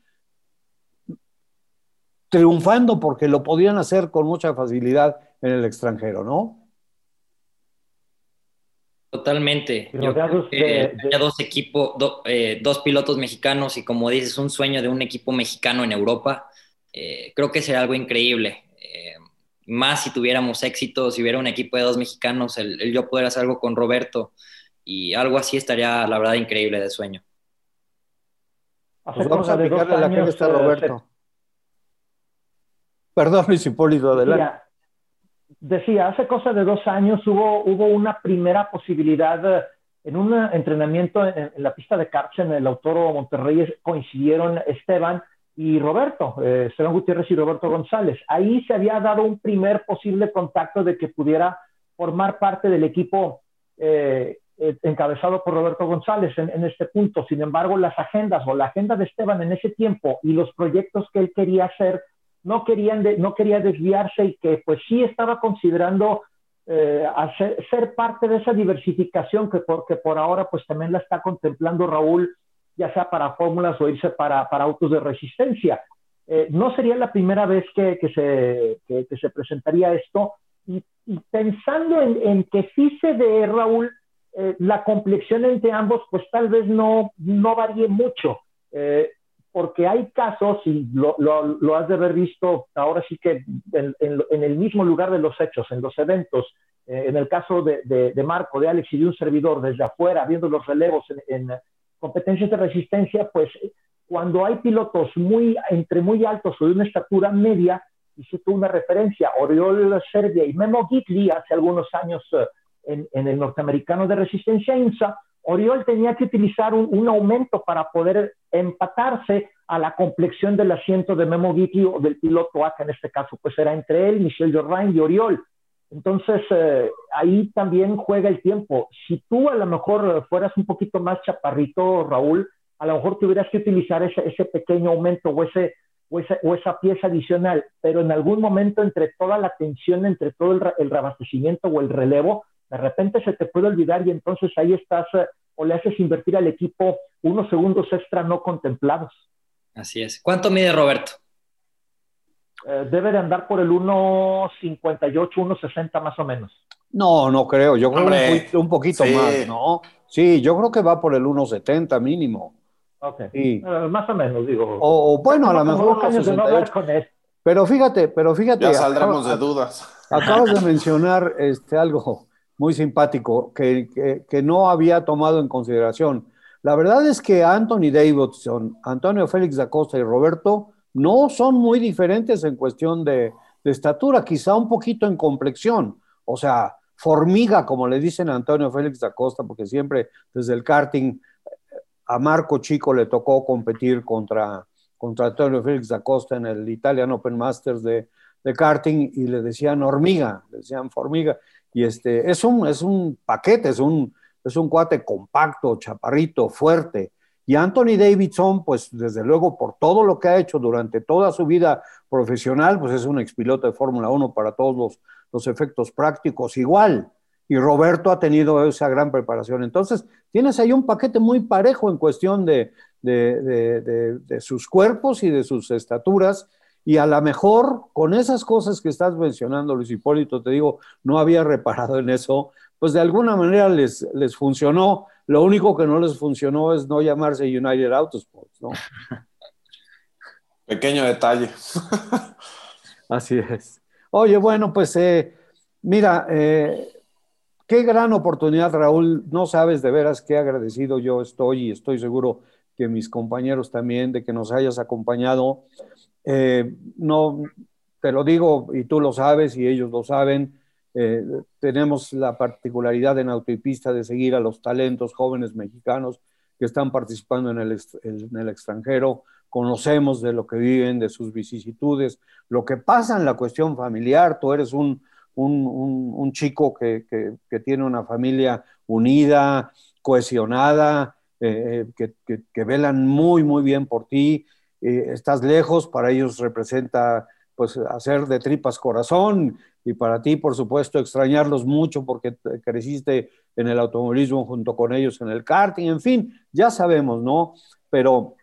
triunfando porque lo podían hacer con mucha facilidad en el extranjero, ¿no? Totalmente. Yo dos equipos, eh, dos pilotos mexicanos y como dices, un sueño de un equipo mexicano en Europa, eh, creo que sería algo increíble. Eh, más si tuviéramos éxito, si hubiera un equipo de dos mexicanos, el, yo poder hacer algo con Roberto y algo así estaría, la verdad, increíble de sueño. Pues vamos a dedicarle la que está Roberto. Perdón, Luis Hipólito, adelante decía, hace cosa de dos años hubo, hubo una primera posibilidad eh, en un entrenamiento en, la pista de karts en el Autoro Monterrey, coincidieron Esteban y Roberto, eh, Esteban Gutiérrez y Roberto González. Ahí se había dado un primer posible contacto de que pudiera formar parte del equipo eh, encabezado por Roberto González en, en, este punto. Sin embargo, las agendas o la agenda de Esteban en ese tiempo y los proyectos que él quería hacer no, querían no quería desviarse y que pues sí estaba considerando eh, ser parte de esa diversificación que porque por ahora pues también la está contemplando Raúl, ya sea para fórmulas o irse para, para autos de resistencia. Eh, no sería la primera vez que, que se, que, se presentaría esto y, pensando en, que sí se de Raúl, eh, la complexión entre ambos pues tal vez no, no varíe mucho porque hay casos, y lo, lo, has de haber visto ahora sí que en, el mismo lugar de los hechos, en los eventos, eh, en el caso de, de, Marco, de Alex y de un servidor desde afuera, viendo los relevos en, competencias de resistencia, pues cuando hay pilotos muy, entre muy altos o de una estatura media, hiciste una referencia, Oriol Serbia y Memo Gitli hace algunos años eh, en, en el norteamericano de resistencia INSA, Oriol tenía que utilizar un, aumento para poder empatarse a la complexión del asiento de Memo Gitti o del piloto ACA en este caso, pues era entre él, Michel Jordain y Oriol. Entonces, eh, ahí también juega el tiempo. Si tú a lo mejor fueras un poquito más chaparrito, Raúl, a lo mejor tuvieras que utilizar ese, pequeño aumento o esa pieza adicional, pero en algún momento entre toda la tensión, entre todo el, el reabastecimiento o el relevo, de repente se te puede olvidar y entonces ahí estás eh, o le haces invertir al equipo unos segundos extra no contemplados. Así es. ¿Cuánto mide Roberto? Eh, debe de andar por el 1.58, 1.60 más o menos. No, no creo. Yo creo Hombre, un, un, poquito sí. más, ¿no? Sí, yo creo que va por el 1.70 mínimo. Ok. Sí. Uh, más o menos, digo. O, o bueno, a lo mejor. años de no hablar con él. Pero fíjate, pero fíjate. Ya saldremos acabas, de dudas. Acabas de mencionar este, algo muy simpático que, que, que, no había tomado en consideración. La verdad es que Anthony Davidson, Antonio Félix da Costa y Roberto no son muy diferentes en cuestión de, de estatura, quizá un poquito en complexión. O sea, formiga, como le dicen a Antonio Félix da Costa, porque siempre desde el karting a Marco Chico le tocó competir contra, contra Antonio Félix da Costa en el Italian Open Masters de, de karting y le decían hormiga, le decían formiga. Y este, es, un, es un paquete, es un, es un cuate compacto, chaparrito, fuerte. Y Anthony Davidson, pues desde luego por todo lo que ha hecho durante toda su vida profesional, pues es un expiloto de Fórmula 1 para todos los, los efectos prácticos igual. Y Roberto ha tenido esa gran preparación. Entonces, tienes ahí un paquete muy parejo en cuestión de, de, de, de sus cuerpos y de sus estaturas. Y a lo mejor con esas cosas que estás mencionando, Luis Hipólito, te digo, no había reparado en eso, pues de alguna manera les, les funcionó. Lo único que no les funcionó es no llamarse United Autosports, ¿no? Pequeño detalle. Así es. Oye, bueno, pues eh, mira, eh, qué gran oportunidad, Raúl. No sabes de veras qué agradecido yo estoy y estoy seguro que mis compañeros también de que nos hayas acompañado. Eh, no, te lo digo y tú lo sabes y ellos lo saben. Eh, tenemos la particularidad en Autopista de seguir a los talentos jóvenes mexicanos que están participando en el, extranjero, conocemos de lo que viven, de sus vicisitudes, lo que pasa en la cuestión familiar, tú eres un, chico que, tiene una familia unida, cohesionada, eh, que, velan muy, muy bien por ti, eh, estás lejos, para ellos representa pues hacer de tripas corazón y para ti, por supuesto, extrañarlos mucho porque creciste en el automovilismo junto con ellos en el karting, en fin, ya sabemos, ¿no? Pero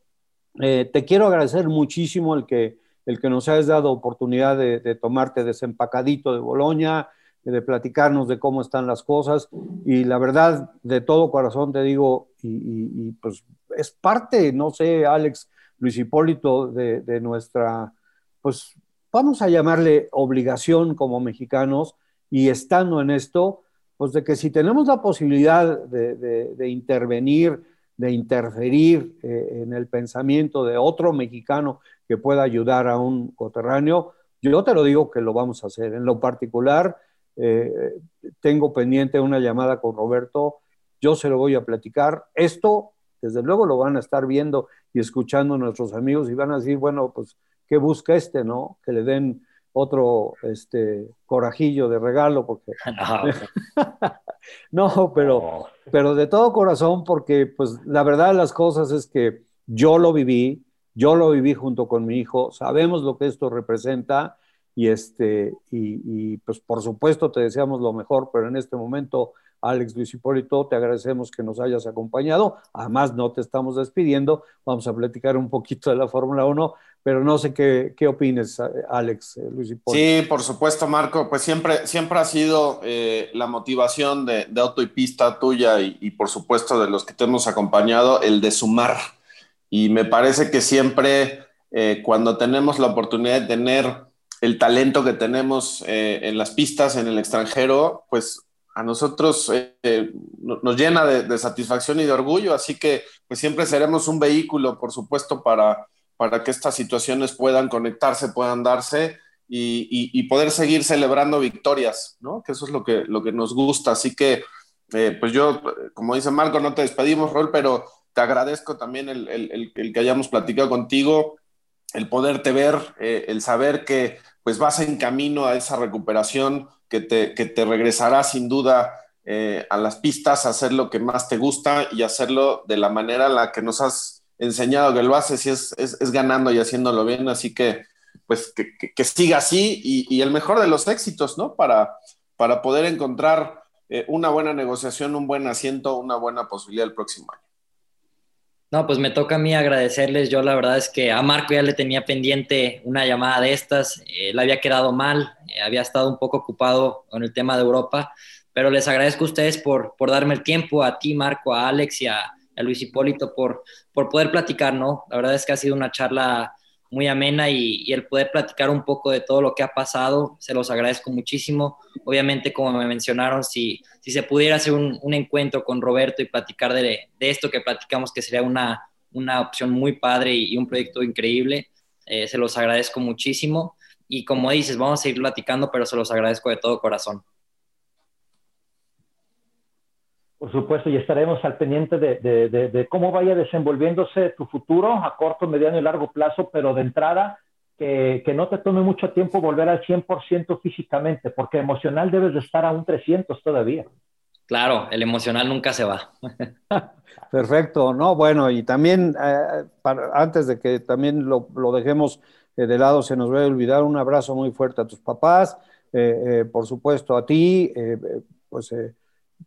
eh, te quiero agradecer muchísimo el que, el que nos hayas dado oportunidad de, tomarte desempacadito de Boloña, de platicarnos de cómo están las cosas y la verdad, de todo corazón te digo, y pues es parte, no sé, Alex, Luis Hipólito, de, nuestra, pues vamos a llamarle obligación como mexicanos y estando en esto, pues de que si tenemos la posibilidad de, de, de intervenir, de interferir eh, en el pensamiento de otro mexicano que pueda ayudar a un coterráneo, yo te lo digo que lo vamos a hacer. En lo particular, eh, tengo pendiente una llamada con Roberto, yo se lo voy a platicar. Esto, desde luego, lo van a estar viendo y escuchando nuestros amigos y van a decir, bueno, pues que busca este, ¿no? Que le den otro este, corajillo de regalo, porque... No, no pero, pero de todo corazón, porque pues la verdad de las cosas es que yo lo viví, yo lo viví junto con mi hijo, sabemos lo que esto representa y, este, y, y pues por supuesto te deseamos lo mejor, pero en este momento Alex Luis Hipólito, te agradecemos que nos hayas acompañado. Además, no te estamos despidiendo. Vamos a platicar un poquito de la Fórmula 1, pero no sé qué, qué opines, Alex eh, Luis Hipólito. Sí, por supuesto, Marco. Pues siempre, siempre ha sido eh, la motivación de, de, auto y pista tuya y, y, por supuesto, de los que te hemos acompañado, el de sumar. Y me parece que siempre, eh, cuando tenemos la oportunidad de tener el talento que tenemos eh, en las pistas en el extranjero, pues a nosotros eh, nos llena de, satisfacción y de orgullo, así que pues siempre seremos un vehículo, por supuesto, para, para que estas situaciones puedan conectarse, puedan darse y, y, poder seguir celebrando victorias, ¿no? Que eso es lo que, lo que nos gusta, así que eh, pues yo, como dice Marco, no te despedimos, Rol, pero te agradezco también el, el, que hayamos platicado contigo, el poderte ver, eh, el saber que pues vas en camino a esa recuperación que te, que te regresará sin duda eh, a las pistas, a hacer lo que más te gusta y hacerlo de la manera en la que nos has enseñado que lo haces y es, es, ganando y haciéndolo bien. Así que, pues, que, que, siga así y, el mejor de los éxitos, ¿no? Para, para poder encontrar eh, una buena negociación, un buen asiento, una buena posibilidad el próximo año. No, pues me toca a mí agradecerles. Yo la verdad es que a Marco ya le tenía pendiente una llamada de estas. Eh, le había quedado mal, eh, había estado un poco ocupado con el tema de Europa, pero les agradezco a ustedes por, por darme el tiempo, a ti, Marco, a Alex y a, a Luis Hipólito por, por poder platicar, ¿no? La verdad es que ha sido una charla muy amena y, el poder platicar un poco de todo lo que ha pasado, se los agradezco muchísimo. Obviamente, como me mencionaron, si, si se pudiera hacer un, encuentro con Roberto y platicar de, esto que platicamos, que sería una, una opción muy padre y, un proyecto increíble, eh, se los agradezco muchísimo. Y como dices, vamos a seguir platicando, pero se los agradezco de todo corazón. Por supuesto, y estaremos al pendiente de, cómo vaya desenvolviéndose tu futuro a corto, mediano y largo plazo, pero de entrada, que, no te tome mucho tiempo volver al 100% físicamente, porque emocional debes de estar a un 300 todavía. Claro, el emocional nunca se va. Perfecto, no, bueno, y también eh, antes de que también lo, dejemos eh, de lado, se nos va a olvidar un abrazo muy fuerte a tus papás, eh, por supuesto a ti, pues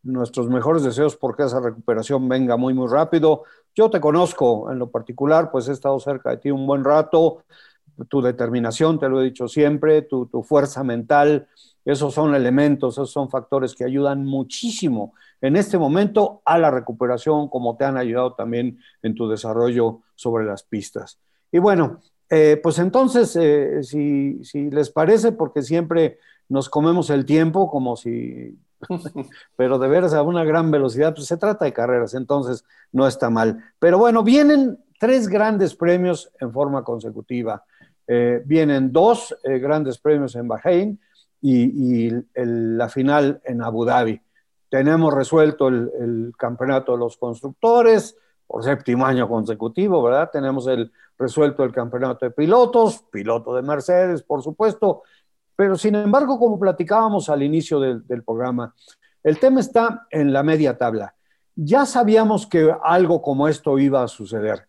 nuestros mejores deseos porque esa recuperación venga muy, muy rápido. Yo te conozco en lo particular, pues he estado cerca de ti un buen rato, tu determinación, te lo he dicho siempre, tu, fuerza mental, esos son elementos, esos son factores que ayudan muchísimo en este momento a la recuperación, como te han ayudado también en tu desarrollo sobre las pistas. Y bueno, eh, pues entonces, eh, si, si les parece, porque siempre nos comemos el tiempo como si pero de veras a una gran velocidad, pues se trata de carreras, entonces no está mal. Pero bueno, vienen tres grandes premios en forma consecutiva. Eh, vienen dos eh, grandes premios en Bahrein y, la final en Abu Dhabi. Tenemos resuelto el, campeonato de los constructores por séptimo año consecutivo, ¿verdad? Tenemos el resuelto el campeonato de pilotos, piloto de Mercedes, por supuesto, pero sin embargo, como platicábamos al inicio del, programa, el tema está en la media tabla. Ya sabíamos que algo como esto iba a suceder.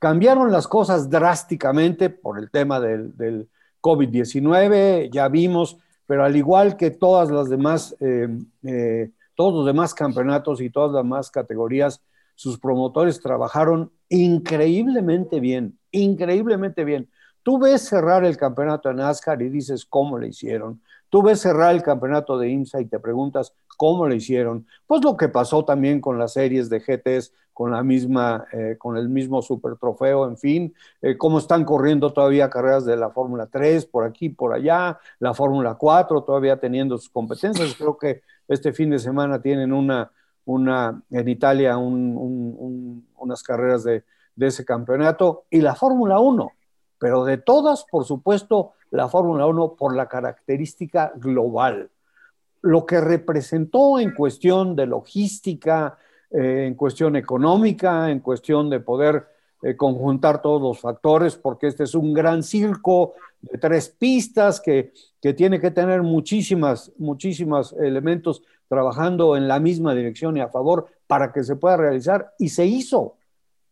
Cambiaron las cosas drásticamente por el tema del, COVID-19, ya vimos, pero al igual que todas las demás, eh, eh, todos los demás campeonatos y todas las demás categorías, sus promotores trabajaron increíblemente bien, increíblemente bien. Tú ves cerrar el campeonato de NASCAR y dices cómo le hicieron. Tú ves cerrar el campeonato de IMSA y te preguntas cómo le hicieron. Pues lo que pasó también con las series de GTs, con la misma, eh, con el mismo super trofeo, en fin, eh, cómo están corriendo todavía carreras de la Fórmula 3 por aquí, por allá, la Fórmula 4 todavía teniendo sus competencias. Creo que este fin de semana tienen una, una en Italia unas carreras de, de ese campeonato y la Fórmula 1 pero de todas, por supuesto, la Fórmula 1 por la característica global. Lo que representó en cuestión de logística, eh, en cuestión económica, en cuestión de poder eh, conjuntar todos los factores, porque este es un gran circo de tres pistas que, que tiene que tener muchísimas, muchísimos elementos trabajando en la misma dirección y a favor para que se pueda realizar. Y se hizo.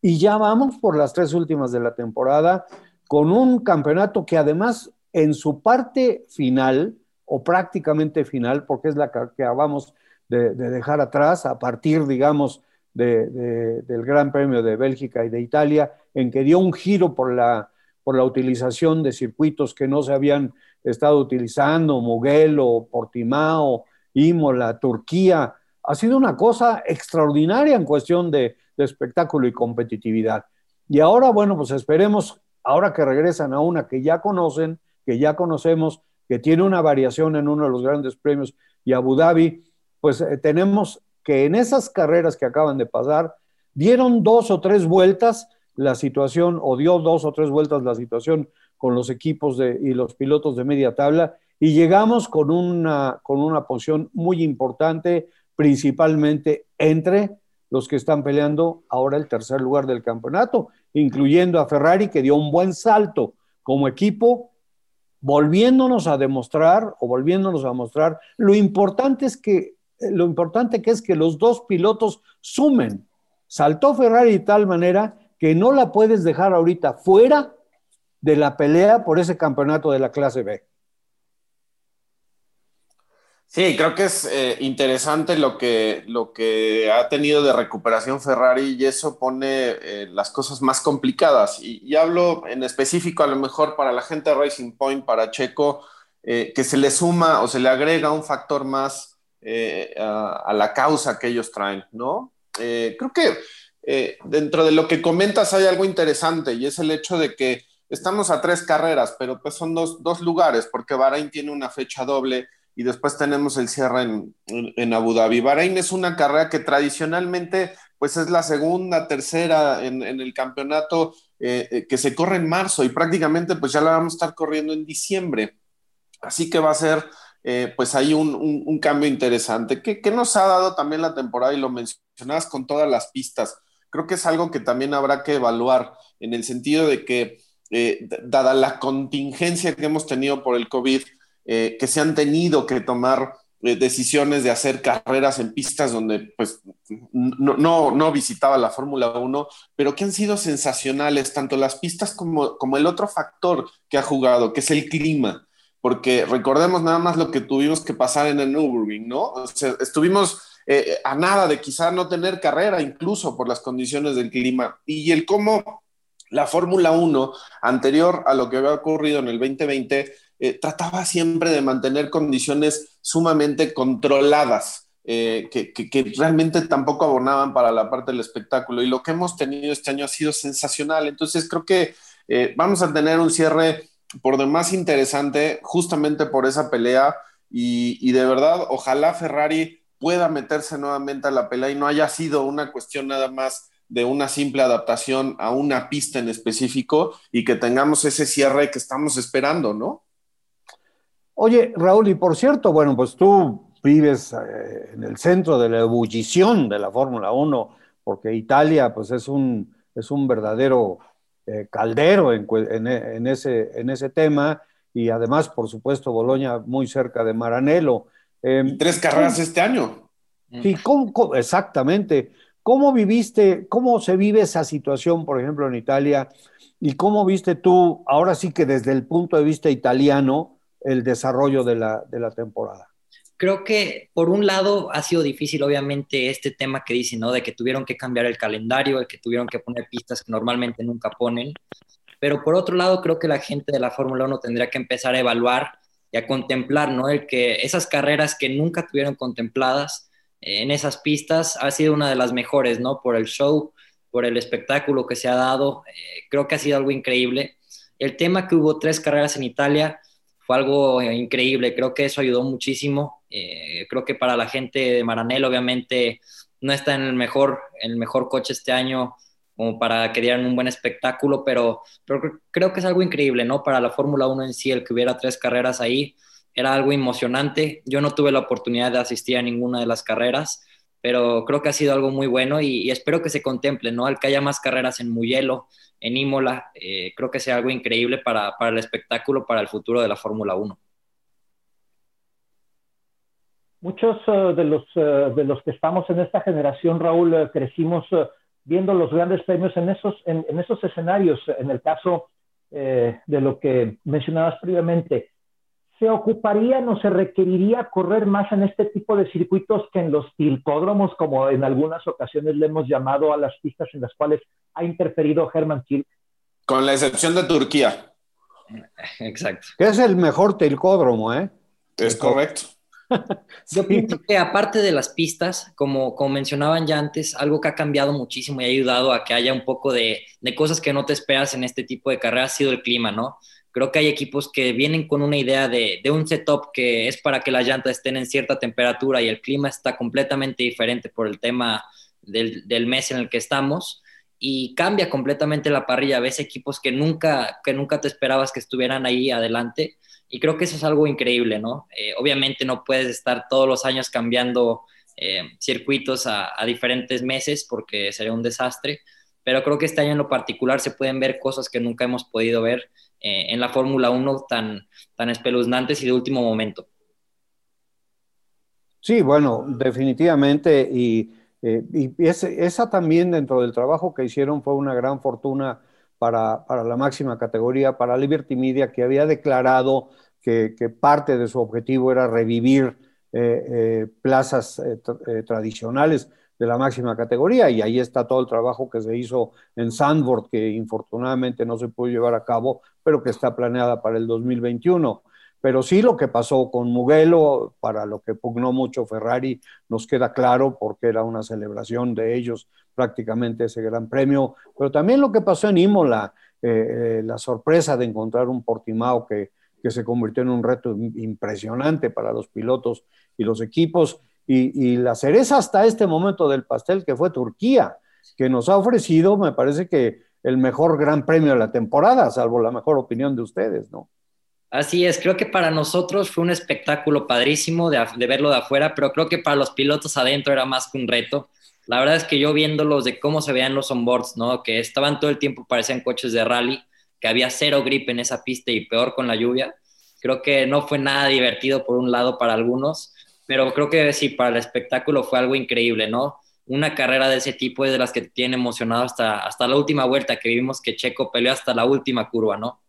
Y ya vamos por las tres últimas de la temporada con un campeonato que además en su parte final, o prácticamente final, porque es la que acabamos de, dejar atrás, a partir, digamos, del Gran Premio de Bélgica y de Italia, en que dio un giro por la, por la utilización de circuitos que no se habían estado utilizando, Mugello, Portimao, Imola, Turquía. Ha sido una cosa extraordinaria en cuestión de, de espectáculo y competitividad. Y ahora, bueno, pues esperemos ahora que regresan a una que ya conocen, que ya conocemos, que tiene una variación en uno de los grandes premios y Abu Dhabi, pues eh, tenemos que en esas carreras que acaban de pasar, dieron dos o tres vueltas la situación, o dio dos o tres vueltas la situación con los equipos de, y los pilotos de media tabla, y llegamos con una, con una posición muy importante, principalmente entre los que están peleando ahora el tercer lugar del campeonato, incluyendo a Ferrari, que dio un buen salto como equipo volviéndonos a demostrar o volviéndonos a mostrar lo importante es que lo importante que es que los dos pilotos sumen. Saltó Ferrari de tal manera que no la puedes dejar ahorita fuera de la pelea por ese campeonato de la clase B. Sí, creo que es eh, interesante lo que, lo que ha tenido de recuperación Ferrari y eso pone eh, las cosas más complicadas. Y, hablo en específico a lo mejor para la gente de Racing Point, para Checo, eh, que se le suma o se le agrega un factor más a, la causa que ellos traen, ¿no? creo que dentro de lo que comentas hay algo interesante y es el hecho de que estamos a tres carreras, pero pues son dos, dos lugares, porque Bahrein tiene una fecha doble y después tenemos el cierre en, Abu Dhabi. Bahrein es una carrera que tradicionalmente pues es la segunda, tercera en, el campeonato eh, eh, que se corre en marzo y prácticamente pues ya la vamos a estar corriendo en diciembre. Así que va a ser eh, pues ahí un, cambio interesante. ¿Qué, ¿Qué, nos ha dado también la temporada? Y lo mencionabas con todas las pistas. Creo que es algo que también habrá que evaluar en el sentido de que, dada la contingencia que hemos tenido por el COVID, eh, que se han tenido que tomar eh, decisiones de hacer carreras en pistas donde pues no, no, visitaba la Fórmula 1, pero que han sido sensacionales, tanto las pistas como, como el otro factor que ha jugado, que es el clima porque recordemos nada más lo que tuvimos que pasar en el Nürburgring, ¿no? O sea, estuvimos eh, a nada de quizá no tener carrera, incluso por las condiciones del clima, y el cómo la Fórmula 1, anterior a lo que había ocurrido en el 2020, eh, trataba siempre de mantener condiciones sumamente controladas, eh, que, realmente tampoco abonaban para la parte del espectáculo. Y lo que hemos tenido este año ha sido sensacional. Entonces creo que eh, vamos a tener un cierre por demás interesante justamente por esa pelea. Y, y de verdad, ojalá Ferrari pueda meterse nuevamente a la pelea y no haya sido una cuestión nada más de una simple adaptación a una pista en específico y que tengamos ese cierre que estamos esperando, ¿no? Oye, Raúl, y por cierto, bueno, pues tú vives eh, en el centro de la ebullición de la Fórmula 1, porque Italia, pues es un, es un verdadero eh, caldero en, ese, en ese tema, y además, por supuesto, Boloña muy cerca de Maranello. Em, tres carreras este año. Sí, exactamente. ¿Cómo viviste, cómo se vive esa situación, por ejemplo, en Italia? ¿Y cómo viste tú, ahora sí que desde el punto de vista italiano, el desarrollo de la, de la temporada? Creo que por un lado ha sido difícil, obviamente, este tema que dicen, ¿no? De que tuvieron que cambiar el calendario, de que tuvieron que poner pistas que normalmente nunca ponen. Pero por otro lado, creo que la gente de la Fórmula 1 tendría que empezar a evaluar y a contemplar, ¿no? El que esas carreras que nunca tuvieron contempladas eh, en esas pistas ha sido una de las mejores, ¿no? Por el show, por el espectáculo que se ha dado. Eh, creo que ha sido algo increíble. El tema que hubo tres carreras en Italia, algo eh, increíble, creo que eso ayudó muchísimo, eh, creo que para la gente de Maranel obviamente no está en el mejor, el mejor coche este año como para que dieran un buen espectáculo, pero, pero creo que es algo increíble, ¿no? Para la Fórmula 1 en sí, el que hubiera tres carreras ahí, era algo emocionante. Yo no tuve la oportunidad de asistir a ninguna de las carreras, pero creo que ha sido algo muy bueno y, y espero que se contemple, ¿no? Al que haya más carreras en Mugello, en Imola, eh, creo que sea algo increíble para, el espectáculo, para el futuro de la Fórmula 1. Muchos eh, de, los, eh, de los que estamos en esta generación, Raúl, crecimos viendo los grandes premios en esos, en esos escenarios. En el caso de lo que mencionabas previamente, ¿se ocuparía, no se requeriría correr más en este tipo de circuitos que en los tilcódromos, como en algunas ocasiones le hemos llamado a las pistas en las cuales ha interferido Herman Tilk? Con la excepción de Turquía. Exacto. Que es el mejor tilcódromo, ¿eh? Es correcto. Yo pienso que aparte de las pistas, como, como mencionaban ya antes, algo que ha cambiado muchísimo y ha ayudado a que haya un poco de, de cosas que no te esperas en este tipo de carreras ha sido el clima, ¿no? Creo que hay equipos que vienen con una idea de, un setup que es para que las llantas estén en cierta temperatura y el clima está completamente diferente por el tema del, mes en el que estamos y cambia completamente la parrilla. Ves equipos que nunca, que nunca te esperabas que estuvieran ahí adelante y creo que eso es algo increíble, ¿no? Eh, obviamente no puedes estar todos los años cambiando eh, circuitos a, a diferentes meses porque sería un desastre, pero creo que este año en lo particular se pueden ver cosas que nunca hemos podido ver en la Fórmula 1 tan, tan espeluznantes y de último momento. Sí, bueno, definitivamente. Y, esa también dentro del trabajo que hicieron fue una gran fortuna para, la máxima categoría, para Liberty Media, que había declarado que, parte de su objetivo era revivir eh, eh, plazas eh, tradicionales de la máxima categoría y ahí está todo el trabajo que se hizo en Sandford, que infortunadamente no se pudo llevar a cabo, pero que está planeada para el 2021. Pero sí lo que pasó con Mugello, para lo que pugnó mucho Ferrari, nos queda claro porque era una celebración de ellos prácticamente ese gran premio. Pero también lo que pasó en Imola, eh, eh, la sorpresa de encontrar un Portimao que, que se convirtió en un reto impresionante para los pilotos y los equipos. Y, la cereza hasta este momento del pastel, que fue Turquía, que nos ha ofrecido, me parece que el mejor gran premio de la temporada, salvo la mejor opinión de ustedes, ¿no? Así es, creo que para nosotros fue un espectáculo padrísimo de, verlo de afuera, pero creo que para los pilotos adentro era más que un reto. La verdad es que yo viéndolos de cómo se veían los onboards, ¿no? Que estaban todo el tiempo, parecían coches de rally, que había cero grip en esa pista y peor con la lluvia. Creo que no fue nada divertido por un lado para algunos, pero creo que sí, para el espectáculo fue algo increíble, ¿no? Una carrera de ese tipo es de las que te tiene emocionado hasta, hasta la última vuelta, que vimos que Checo peleó hasta la última curva, ¿no?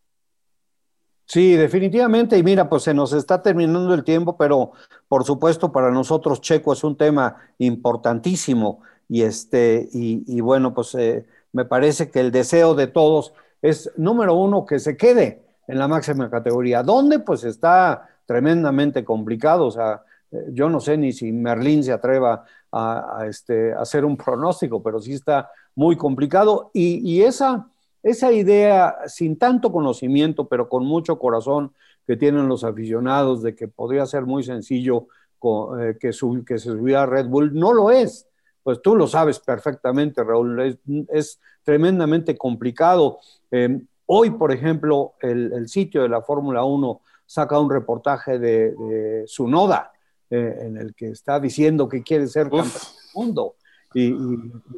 Sí, definitivamente. Y mira, pues se nos está terminando el tiempo, pero por supuesto para nosotros Checo es un tema importantísimo. Y este, y, bueno, pues eh, me parece que el deseo de todos es, número uno, que se quede en la máxima categoría. ¿Dónde? Pues está tremendamente complicado. O sea, yo no sé ni si Merlín se atreva a, este, hacer un pronóstico, pero sí está muy complicado. Y, esa esa idea sin tanto conocimiento, pero con mucho corazón que tienen los aficionados de que podría ser muy sencillo eh, que, que se subiera a Red Bull, no lo es. Pues tú lo sabes perfectamente, Raúl, es, tremendamente complicado. Em, hoy, por ejemplo, el, sitio de la Fórmula 1 saca un reportaje de, de Sunoda, eh, en el que está diciendo que quiere ser campeón del mundo. y,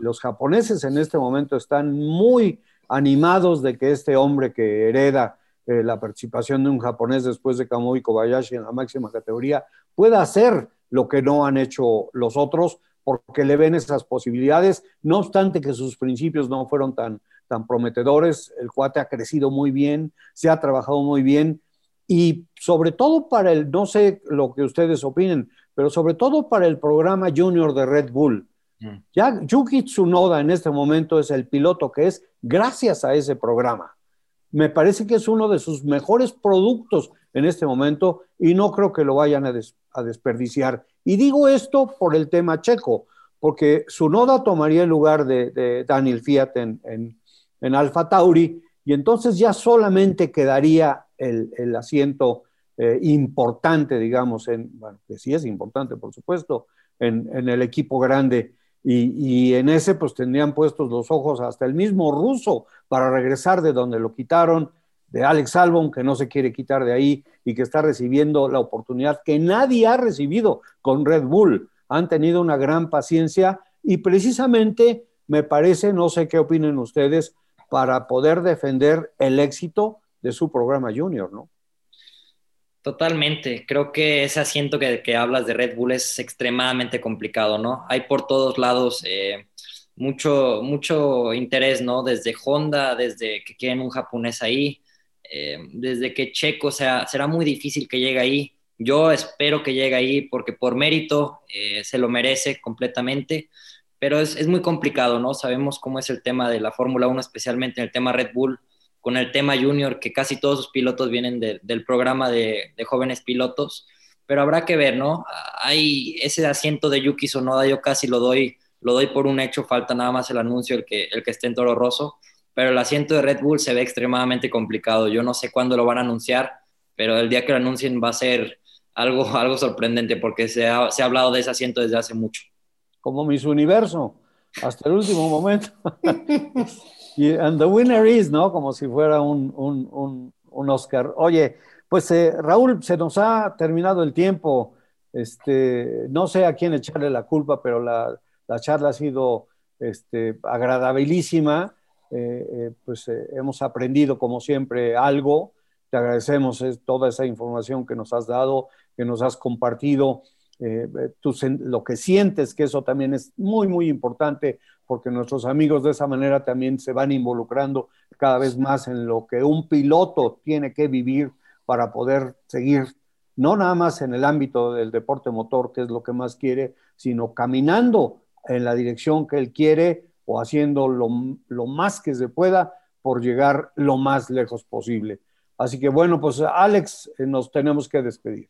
los japoneses en este momento están muy animados de que este hombre que hereda eh, la participación de un japonés después de Kamui Kobayashi en la máxima categoría pueda hacer lo que no han hecho los otros porque le ven esas posibilidades, no obstante que sus principios no fueron tan, tan prometedores, el cuate ha crecido muy bien, se ha trabajado muy bien y sobre todo para el, no sé lo que ustedes opinen, pero sobre todo para el programa junior de Red Bull, Mm. Ya Yuki Tsunoda en este momento es el piloto que es gracias a ese programa. Me parece que es uno de sus mejores productos en este momento y no creo que lo vayan a, desperdiciar. Y digo esto por el tema checo, porque Tsunoda tomaría el lugar de, Daniel Fiat en, en, Alfa Tauri y entonces ya solamente quedaría el, asiento eh, importante, digamos, en, bueno, que sí es importante, por supuesto, en, en el equipo grande. Y, en ese pues tendrían puestos los ojos hasta el mismo ruso para regresar de donde lo quitaron, de Alex Albon, que no se quiere quitar de ahí y que está recibiendo la oportunidad que nadie ha recibido con Red Bull. Han tenido una gran paciencia y precisamente me parece, no sé qué opinen ustedes, para poder defender el éxito de su programa junior, ¿no? Totalmente. Creo que ese asiento que, que, hablas de Red Bull es extremadamente complicado, ¿no? Hay por todos lados eh, mucho, mucho interés, ¿no? Desde Honda, desde que quieren un japonés ahí, eh, desde que Checo, o sea, será muy difícil que llegue ahí. Yo espero que llegue ahí porque por mérito eh, se lo merece completamente, pero es, es muy complicado, ¿no? Sabemos cómo es el tema de la Fórmula 1, especialmente en el tema Red Bull con el tema junior, que casi todos sus pilotos vienen del programa de, jóvenes pilotos, pero habrá que ver, ¿no? Hay ese asiento de Yuki Sonoda, yo casi lo doy, lo doy por un hecho, falta nada más el anuncio, el que, el que esté en Toro Rosso, pero el asiento de Red Bull se ve extremadamente complicado. Yo no sé cuándo lo van a anunciar, pero el día que lo anuncien va a ser algo, algo sorprendente, porque se ha, se ha hablado de ese asiento desde hace mucho. Como mis universo, hasta el último momento. Y and the winner is, ¿no? Como si fuera un, un, un, Oscar. Oye, pues eh, Raúl, se nos ha terminado el tiempo. Este, no sé a quién echarle la culpa, pero la, la charla ha sido este, agradabilísima. pues hemos aprendido como siempre algo. Te agradecemos toda esa información que nos has dado, que nos has compartido. Lo que sientes, que eso también es muy, muy importante, porque nuestros amigos de esa manera también se van involucrando cada vez más en lo que un piloto tiene que vivir para poder seguir, no nada más en el ámbito del deporte motor, que es lo que más quiere, sino caminando en la dirección que él quiere o haciendo lo, lo más que se pueda por llegar lo más lejos posible. Así que bueno, pues Alex, eh, nos tenemos que despedir.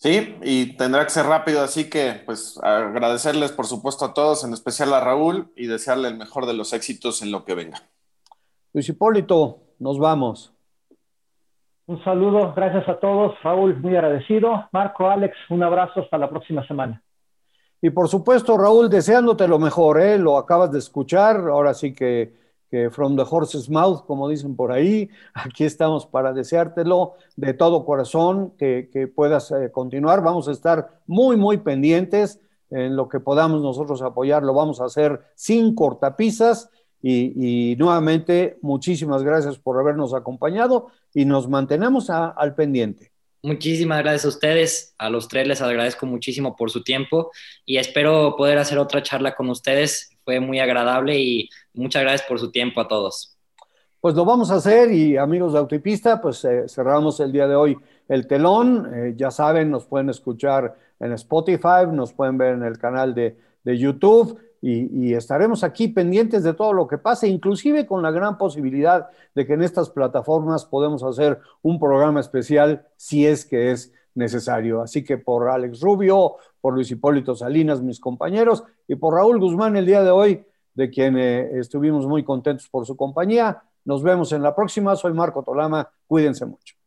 Sí, y tendrá que ser rápido, así que pues agradecerles por supuesto a todos, en especial a Raúl, y desearle el mejor de los éxitos en lo que venga. Luis Hipólito, nos vamos. Un saludo, gracias a todos. Raúl, muy agradecido. Marco, Alex, un abrazo, hasta la próxima semana. Y por supuesto, Raúl, deseándote lo mejor, ¿eh? lo acabas de escuchar, ahora sí que, que from the horse's mouth, como dicen por ahí, aquí estamos para deseártelo de todo corazón, que, que puedas eh, continuar. Vamos a estar muy, muy pendientes en lo que podamos nosotros apoyar, lo vamos a hacer sin cortapisas y, nuevamente, muchísimas gracias por habernos acompañado y nos mantenemos al pendiente. Muchísimas gracias a ustedes. A los tres les agradezco muchísimo por su tiempo y espero poder hacer otra charla con ustedes. Fue muy agradable y muchas gracias por su tiempo a todos. Pues lo vamos a hacer y amigos de Autopista, pues eh, cerramos el día de hoy el telón. Eh, ya saben, nos pueden escuchar en Spotify, nos pueden ver en el canal de, de YouTube y, estaremos aquí pendientes de todo lo que pase, inclusive con la gran posibilidad de que en estas plataformas podemos hacer un programa especial si es que es necesario. Así que por Alex Rubio, por Luis Hipólito Salinas, mis compañeros, y por Raúl Guzmán el día de hoy, de quien eh, estuvimos muy contentos por su compañía. Nos vemos en la próxima. Soy Marco Tolama. Cuídense mucho.